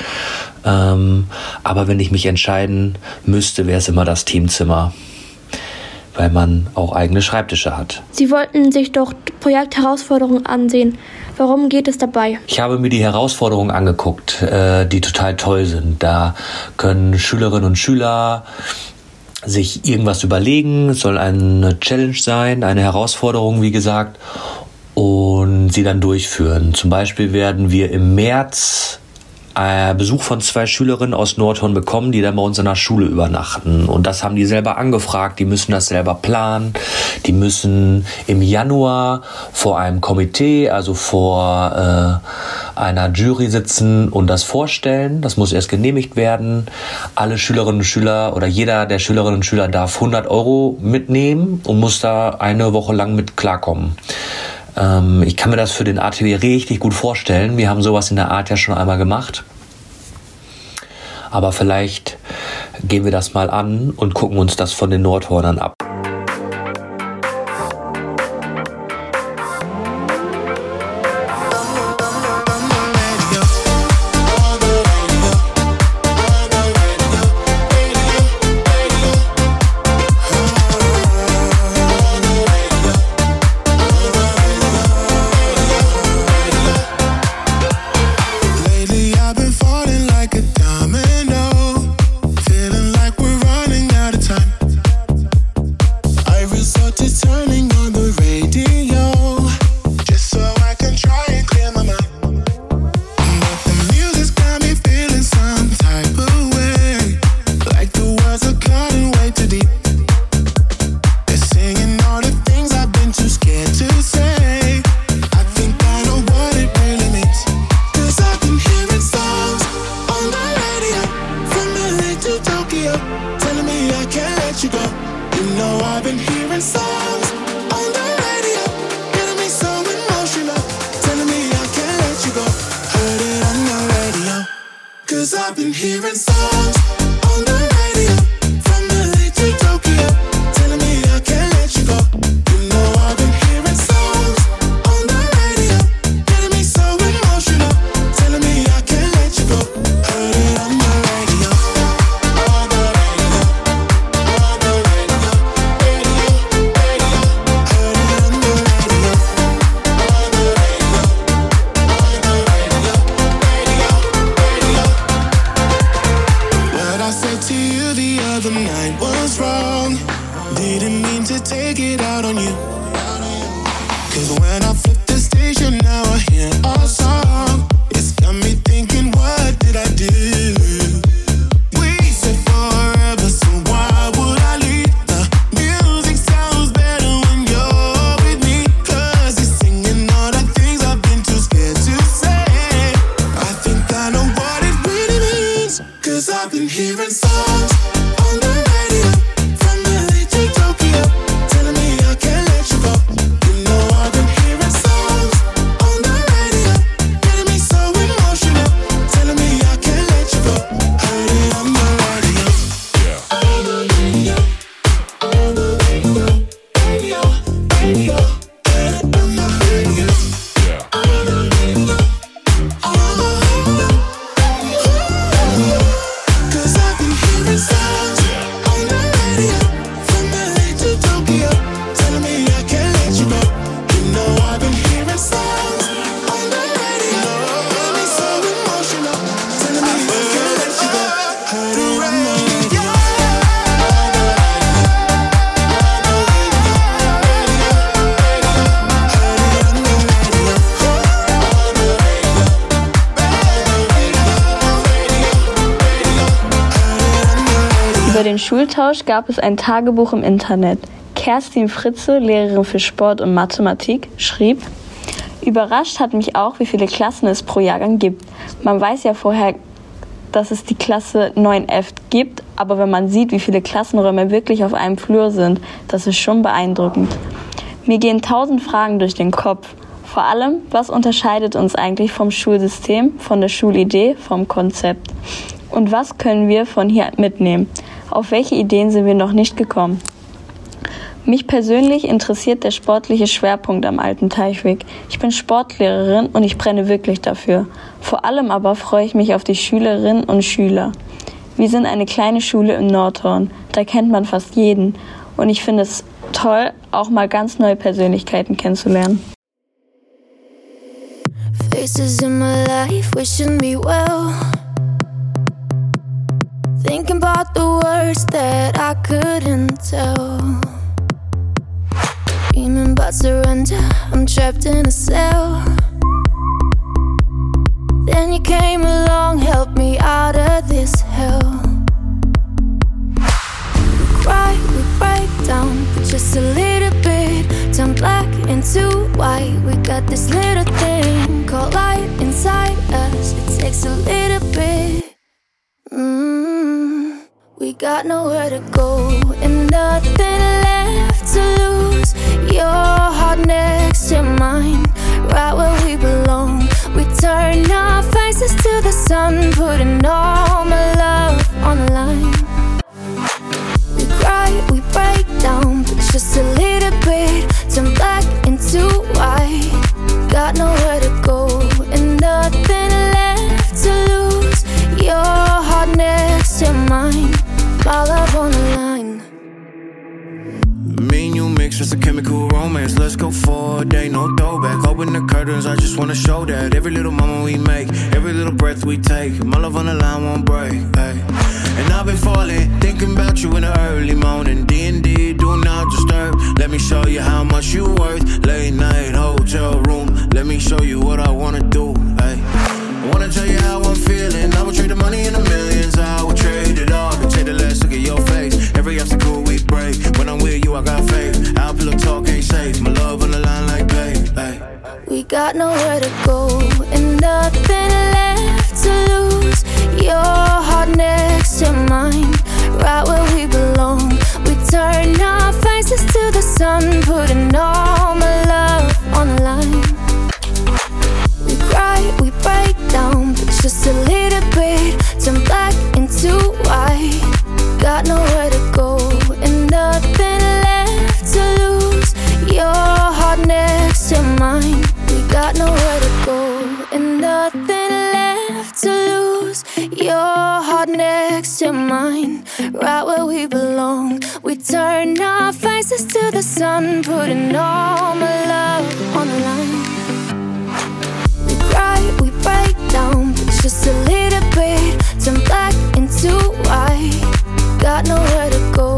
Speaker 20: Ähm, aber wenn ich mich entscheiden müsste, wäre es immer das Teamzimmer, weil man auch eigene Schreibtische hat.
Speaker 19: Sie wollten sich doch Projektherausforderungen ansehen. Warum geht es dabei?
Speaker 20: Ich habe mir die Herausforderungen angeguckt, äh, die total toll sind. Da können Schülerinnen und Schüler sich irgendwas überlegen, es soll eine Challenge sein, eine Herausforderung, wie gesagt, und sie dann durchführen. Zum Beispiel werden wir im März äh, Besuch von zwei Schülerinnen aus Nordhorn bekommen, die dann bei uns in der Schule übernachten. Und das haben die selber angefragt, die müssen das selber planen. Die müssen im Januar vor einem Komitee, also vor äh, einer Jury sitzen und das vorstellen. Das muss erst genehmigt werden. Alle Schülerinnen und Schüler oder jeder der Schülerinnen und Schüler darf 100 Euro mitnehmen und muss da eine Woche lang mit klarkommen. Ähm, ich kann mir das für den ATW richtig gut vorstellen. Wir haben sowas in der Art ja schon einmal gemacht. Aber vielleicht gehen wir das mal an und gucken uns das von den Nordhornern ab.
Speaker 9: Cause when I flip
Speaker 12: Schultausch gab es ein Tagebuch im Internet. Kerstin Fritze, Lehrerin für Sport und Mathematik, schrieb, Überrascht hat mich auch, wie viele Klassen es pro Jahrgang gibt. Man weiß ja vorher, dass es die Klasse 9F gibt, aber wenn man sieht, wie viele Klassenräume wirklich auf einem Flur sind, das ist schon beeindruckend. Mir gehen tausend Fragen durch den Kopf. Vor allem, was unterscheidet uns eigentlich vom Schulsystem, von der Schulidee, vom Konzept? Und was können wir von hier mitnehmen? Auf welche Ideen sind wir noch nicht gekommen? Mich persönlich interessiert der sportliche Schwerpunkt am alten Teichweg. Ich bin Sportlehrerin und ich brenne wirklich dafür. Vor allem aber freue ich mich auf die Schülerinnen und Schüler. Wir sind eine kleine Schule im Nordhorn. Da kennt man fast jeden. Und ich finde es toll, auch mal ganz neue Persönlichkeiten kennenzulernen.
Speaker 16: Faces in my life wishing me well. Thinking about the words that I couldn't tell. Dreaming about surrender, I'm trapped in a cell. Then you came along, helped me out of this hell. We cry, we break down, but just a little bit. Turn black into white. We got this little thing called light inside us. It takes a little bit. Mm, got nowhere to go and nothing left to lose. Your heart next to mine, right where we belong. We turn our faces to the sun, putting all my love on the line. We cry, we break down, but just a little bit. Turn black into white. Got nowhere to go and nothing left to lose. Your heart next to mine, on the line.
Speaker 11: Me and you mix just a chemical romance. Let's go for a day, no throwback. Open the curtains, I just wanna show that every little moment we make, every little breath we take, my love on the line won't break. And I've been falling, thinking about you in the early morning. D and D, do not disturb. Let me show you how much you worth. Late night hotel room, let me show you what I wanna do. I wanna tell you how I'm feeling. I would trade the money and the millions. We. When I'm with you, I got faith. Our pillow talk ain't safe. My love on the line like babe. Ay.
Speaker 16: We got nowhere to go and nothing left to lose. Your heart next to mine, right where we belong. We turn our faces to the sun, putting all my love on the line. We cry, we break down, but just a little bit. Turn black into white. Got nowhere Your heart next to mine, right where we belong. We turn our faces to the sun, putting all my love on the line. We cry, we break down, but just a little bit. Turn black into white. Got nowhere to go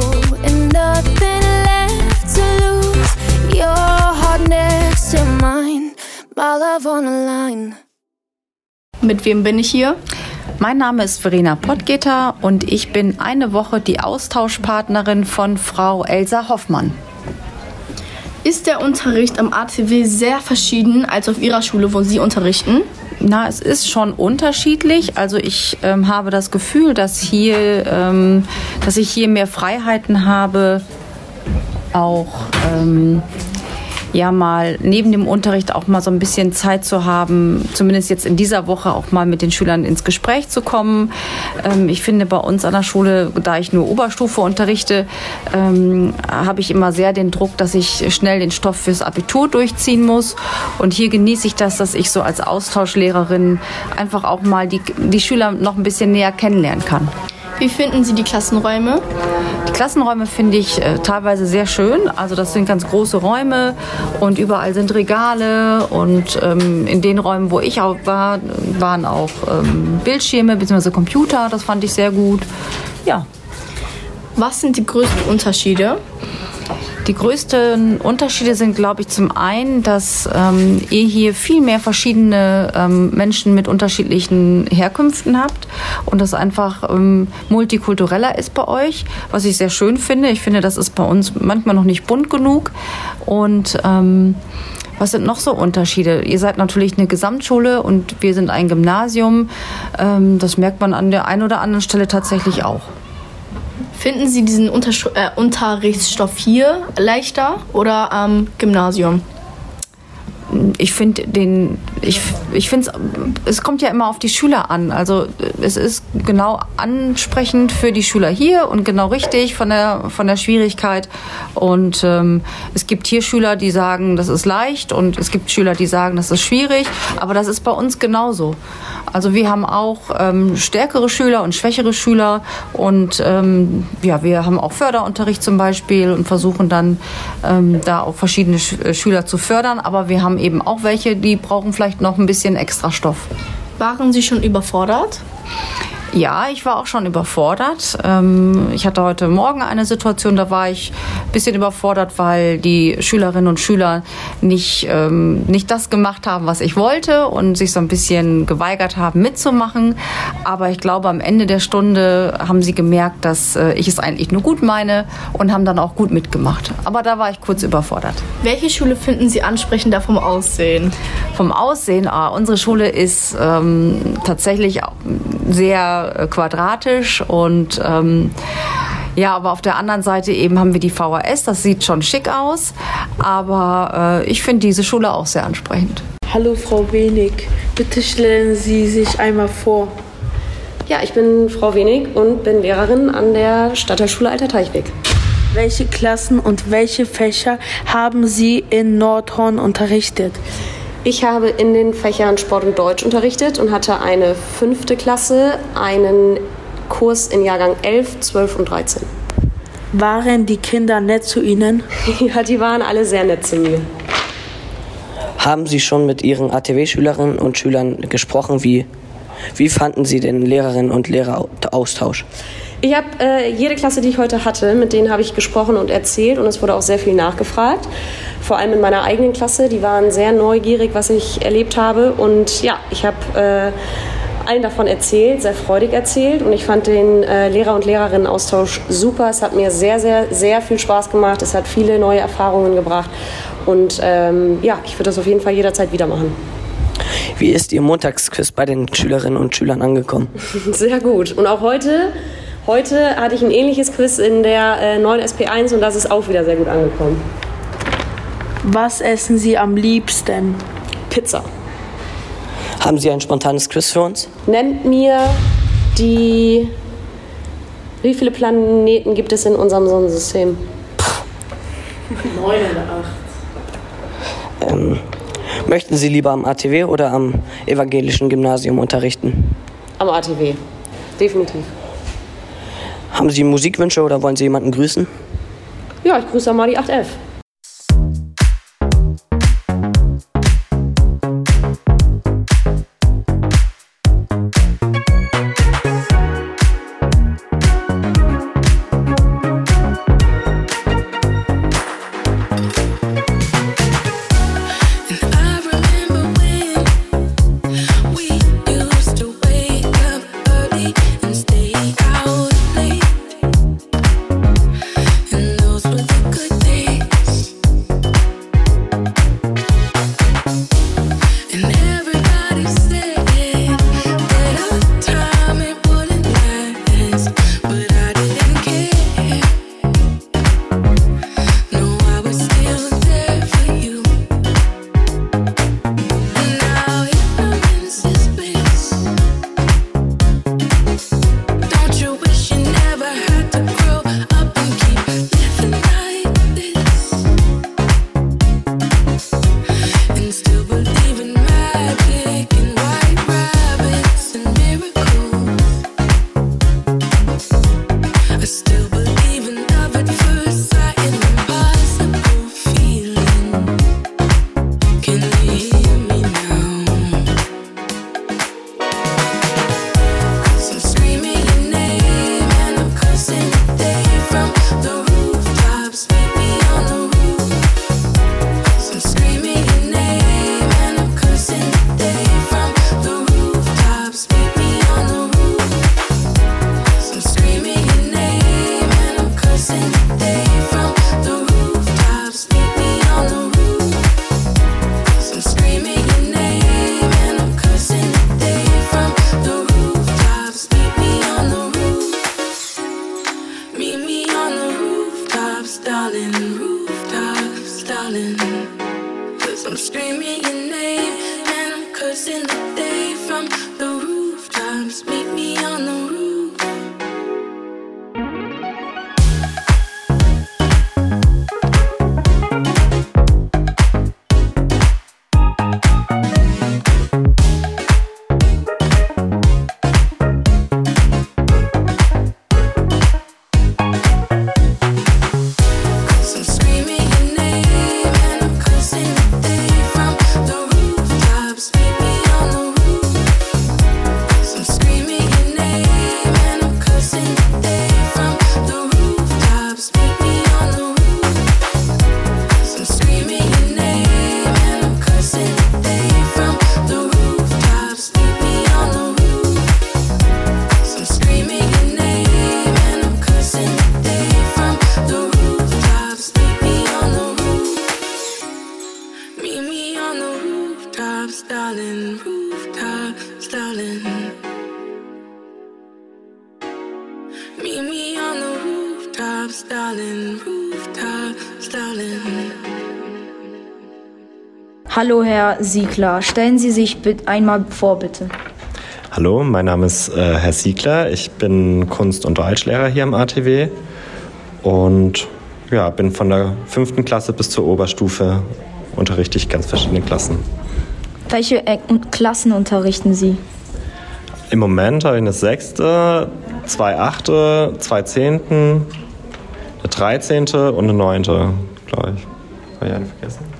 Speaker 16: and nothing left to lose. Your heart next to mine, my love on the line.
Speaker 21: Mit wem bin ich hier? Mein Name ist Verena Pottgeter und ich bin eine Woche die Austauschpartnerin von Frau Elsa Hoffmann.
Speaker 14: Ist der Unterricht am ATW sehr verschieden als auf Ihrer Schule, wo Sie unterrichten?
Speaker 21: Na, es ist schon unterschiedlich. Also ich ähm, habe das Gefühl, dass hier, ähm, dass ich hier mehr Freiheiten habe, auch ähm, ja mal neben dem Unterricht auch mal so ein bisschen Zeit zu haben, zumindest jetzt in dieser Woche auch mal mit den Schülern ins Gespräch zu kommen. Ähm, ich finde bei uns an der Schule, da ich nur Oberstufe unterrichte, ähm, habe ich immer sehr den Druck, dass ich schnell den Stoff fürs Abitur durchziehen muss. Und hier genieße ich das, dass ich so als Austauschlehrerin einfach auch mal die, die Schüler noch ein bisschen näher kennenlernen kann.
Speaker 14: Wie finden Sie die Klassenräume?
Speaker 21: Die Klassenräume finde ich äh, teilweise sehr schön. Also das sind ganz große Räume und überall sind Regale und ähm, in den Räumen, wo ich auch war, waren auch ähm, Bildschirme bzw. Computer. Das fand ich sehr gut. Ja.
Speaker 14: Was sind die größten Unterschiede?
Speaker 21: Die größten Unterschiede sind, glaube ich, zum einen, dass ähm, ihr hier viel mehr verschiedene ähm, Menschen mit unterschiedlichen Herkünften habt und das einfach ähm, multikultureller ist bei euch, was ich sehr schön finde. Ich finde, das ist bei uns manchmal noch nicht bunt genug und ähm, was sind noch so Unterschiede? Ihr seid natürlich eine Gesamtschule und wir sind ein Gymnasium. Ähm, das merkt man an der einen oder anderen Stelle tatsächlich auch.
Speaker 14: Finden Sie diesen Untersch äh, Unterrichtsstoff hier leichter oder am Gymnasium?
Speaker 21: ich finde den, ich, ich finde es, kommt ja immer auf die Schüler an. Also es ist genau ansprechend für die Schüler hier und genau richtig von der, von der Schwierigkeit. Und ähm, es gibt hier Schüler, die sagen, das ist leicht und es gibt Schüler, die sagen, das ist schwierig. Aber das ist bei uns genauso. Also wir haben auch ähm, stärkere Schüler und schwächere Schüler und ähm, ja, wir haben auch Förderunterricht zum Beispiel und versuchen dann ähm, da auch verschiedene Sch Schüler zu fördern. Aber wir haben eben auch welche, die brauchen vielleicht noch ein bisschen extra Stoff.
Speaker 14: Waren Sie schon überfordert?
Speaker 21: Ja, ich war auch schon überfordert. Ähm, ich hatte heute Morgen eine Situation, da war ich ein bisschen überfordert, weil die Schülerinnen und Schüler nicht, ähm, nicht das gemacht haben, was ich wollte und sich so ein bisschen geweigert haben, mitzumachen. Aber ich glaube, am Ende der Stunde haben sie gemerkt, dass äh, ich es eigentlich nur gut meine und haben dann auch gut mitgemacht. Aber da war ich kurz überfordert.
Speaker 14: Welche Schule finden Sie ansprechender vom Aussehen?
Speaker 21: Vom Aussehen, ah, unsere Schule ist ähm, tatsächlich auch sehr äh, quadratisch und ähm, ja, aber auf der anderen Seite eben haben wir die VHS, das sieht schon schick aus, aber äh, ich finde diese Schule auch sehr ansprechend.
Speaker 22: Hallo Frau Wenig, bitte stellen Sie sich einmal vor.
Speaker 7: Ja, ich bin Frau Wenig und bin Lehrerin an der Stadtteilschule Alter Teichweg.
Speaker 22: Welche Klassen und welche Fächer haben Sie in Nordhorn unterrichtet?
Speaker 7: Ich habe in den Fächern Sport und Deutsch unterrichtet und hatte eine fünfte Klasse, einen Kurs in Jahrgang 11, 12 und 13.
Speaker 22: Waren die Kinder nett zu Ihnen?
Speaker 7: Ja, die waren alle sehr nett zu mir.
Speaker 23: Haben Sie schon mit Ihren ATW-Schülerinnen und Schülern gesprochen? Wie, wie fanden Sie den Lehrerinnen und Lehreraustausch?
Speaker 7: Ich habe äh, jede Klasse, die ich heute hatte, mit denen habe ich gesprochen und erzählt und es wurde auch sehr viel nachgefragt. Vor allem in meiner eigenen Klasse, die waren sehr neugierig, was ich erlebt habe und ja, ich habe äh, allen davon erzählt, sehr freudig erzählt und ich fand den äh, Lehrer- und Lehrerinnen-Austausch super. Es hat mir sehr, sehr, sehr viel Spaß gemacht. Es hat viele neue Erfahrungen gebracht und ähm, ja, ich würde das auf jeden Fall jederzeit wieder machen.
Speaker 23: Wie ist Ihr Montagsquiz bei den Schülerinnen und Schülern angekommen?
Speaker 7: Sehr gut. Und auch heute, heute hatte ich ein ähnliches Quiz in der äh, neuen SP1 und das ist auch wieder sehr gut angekommen.
Speaker 22: Was essen Sie am liebsten?
Speaker 7: Pizza.
Speaker 23: Haben Sie ein spontanes Quiz für uns?
Speaker 7: Nennt mir die. Wie viele Planeten gibt es in unserem Sonnensystem?
Speaker 22: Neun oder acht.
Speaker 23: Ähm, möchten Sie lieber am ATW oder am evangelischen Gymnasium unterrichten?
Speaker 7: Am ATW. Definitiv.
Speaker 23: Haben Sie Musikwünsche oder wollen Sie jemanden grüßen?
Speaker 7: Ja, ich grüße mal die 811.
Speaker 24: Hallo, Herr Siegler. Stellen Sie sich einmal vor, bitte.
Speaker 25: Hallo, mein Name ist äh, Herr Siegler. Ich bin Kunst- und Deutschlehrer hier am ATW und ja, bin von der fünften Klasse bis zur Oberstufe unterrichte ich ganz verschiedene Klassen.
Speaker 24: Welche Klassen unterrichten Sie?
Speaker 25: Im Moment habe ich eine sechste, zwei achte, zwei zehnten, eine dreizehnte und eine neunte, glaube ich. Habe ich eine vergessen?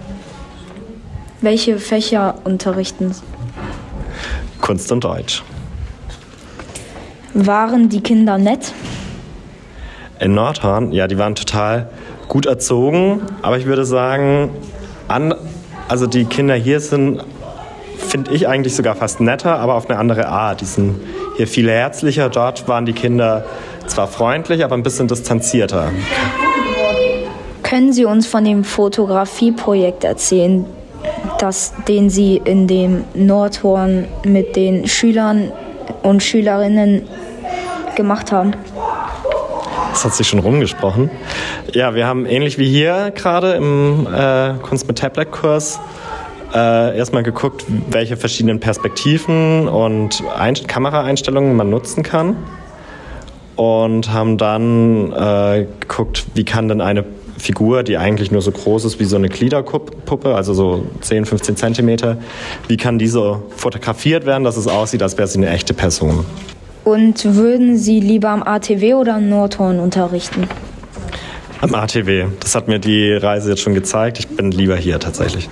Speaker 24: Welche Fächer unterrichten Sie?
Speaker 25: Kunst und Deutsch.
Speaker 24: Waren die Kinder nett?
Speaker 25: In Nordhorn, ja, die waren total gut erzogen, aber ich würde sagen, an, also die Kinder hier sind, finde ich eigentlich sogar fast netter, aber auf eine andere Art. Die sind hier viel herzlicher. Dort waren die Kinder zwar freundlich, aber ein bisschen distanzierter.
Speaker 24: Können Sie uns von dem Fotografieprojekt erzählen, das, den Sie in dem Nordhorn mit den Schülern und Schülerinnen gemacht haben?
Speaker 25: Das hat sich schon rumgesprochen. Ja, wir haben ähnlich wie hier gerade im äh, Kunst mit Tablet-Kurs äh, erstmal geguckt, welche verschiedenen Perspektiven und Ein Kameraeinstellungen man nutzen kann. Und haben dann äh, geguckt, wie kann denn eine Figur, die eigentlich nur so groß ist wie so eine Gliederpuppe, also so 10, 15 Zentimeter, wie kann die so fotografiert werden, dass es aussieht, als wäre sie eine echte Person.
Speaker 24: Und würden Sie lieber am ATW oder am Nordhorn unterrichten?
Speaker 25: Am ATW. Das hat mir die Reise jetzt schon gezeigt. Ich bin lieber hier tatsächlich.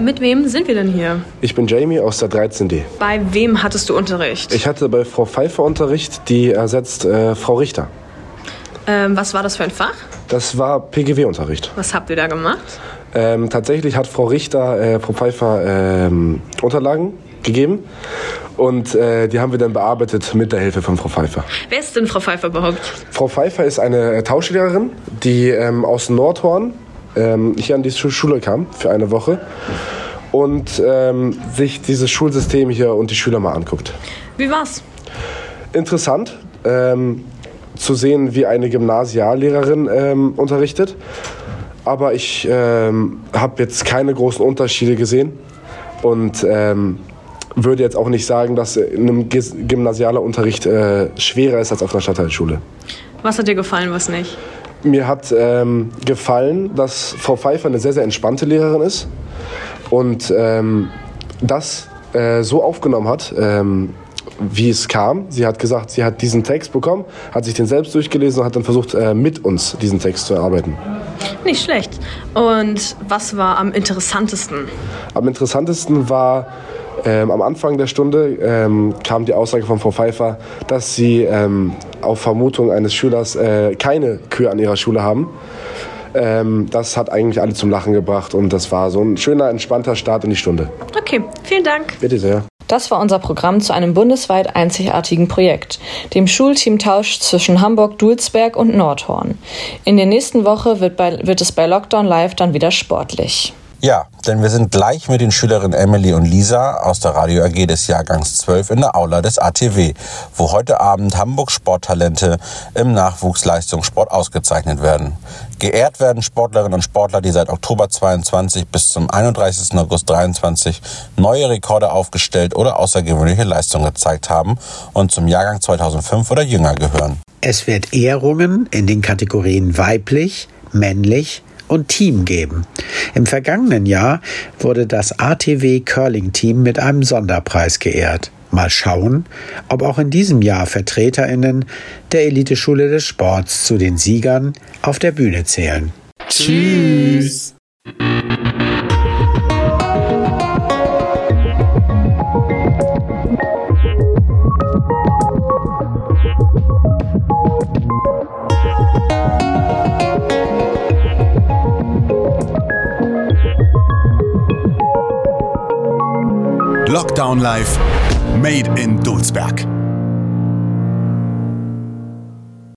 Speaker 6: Mit wem sind wir denn hier?
Speaker 26: Ich bin Jamie aus der 13D.
Speaker 6: Bei wem hattest du Unterricht?
Speaker 26: Ich hatte bei Frau Pfeiffer Unterricht, die ersetzt äh, Frau Richter.
Speaker 6: Ähm, was war das für ein Fach?
Speaker 26: Das war PGW-Unterricht.
Speaker 6: Was habt ihr da gemacht?
Speaker 26: Ähm, tatsächlich hat Frau Richter äh, Frau Pfeiffer ähm, Unterlagen gegeben und äh, die haben wir dann bearbeitet mit der Hilfe von Frau Pfeiffer.
Speaker 6: Wer ist denn Frau Pfeiffer überhaupt?
Speaker 26: Frau Pfeiffer ist eine äh, Tauschlehrerin, die ähm, aus Nordhorn ähm, hier an die Schu- Schule kam für eine Woche und ähm, sich dieses Schulsystem hier und die Schüler mal anguckt.
Speaker 6: Wie war's?
Speaker 26: Interessant ähm, zu sehen, wie eine Gymnasiallehrerin ähm, unterrichtet, aber ich ähm, habe jetzt keine großen Unterschiede gesehen und ähm, würde jetzt auch nicht sagen, dass in einem Gis- gymnasialer Unterricht äh, schwerer ist als auf einer Stadtteilschule.
Speaker 6: Was hat dir gefallen, was nicht?
Speaker 26: Mir hat ähm, gefallen, dass Frau Pfeiffer eine sehr, sehr entspannte Lehrerin ist und ähm, das äh, so aufgenommen hat, ähm, wie es kam. Sie hat gesagt, sie hat diesen Text bekommen, hat sich den selbst durchgelesen und hat dann versucht, äh, mit uns diesen Text zu erarbeiten.
Speaker 6: Nicht schlecht. Und was war am interessantesten?
Speaker 26: Am interessantesten war, ähm, am Anfang der Stunde ähm, kam die Aussage von Frau Pfeiffer, dass sie ähm, auf Vermutung eines Schülers äh, keine Kühe an ihrer Schule haben. Ähm, das hat eigentlich alle zum Lachen gebracht und das war so ein schöner, entspannter Start in die Stunde.
Speaker 6: Okay, vielen Dank.
Speaker 26: Bitte sehr.
Speaker 1: Das war unser Programm zu einem bundesweit einzigartigen Projekt, dem Schulteamtausch zwischen Hamburg, Dulsberg und Nordhorn. In der nächsten Woche wird, bei, wird es bei Lockdown Live dann wieder sportlich.
Speaker 3: Ja, denn wir sind gleich mit den Schülerinnen Emily und Lisa aus der Radio AG des Jahrgangs 12 in der Aula des ATW, wo heute Abend Hamburg Sporttalente im Nachwuchsleistungssport ausgezeichnet werden. Geehrt werden Sportlerinnen und Sportler, die seit Oktober 22 bis zum 31. August 23 neue Rekorde aufgestellt oder außergewöhnliche Leistungen gezeigt haben und zum Jahrgang 2005 oder jünger gehören.
Speaker 2: Es wird Ehrungen in den Kategorien weiblich, männlich und Team geben. Im vergangenen Jahr wurde das ATW Curling Team mit einem Sonderpreis geehrt. Mal schauen, ob auch in diesem Jahr Vertreterinnen der Eliteschule des Sports zu den Siegern auf der Bühne zählen.
Speaker 27: Tschüss.
Speaker 28: Lockdown Live, Made in Dulsberg.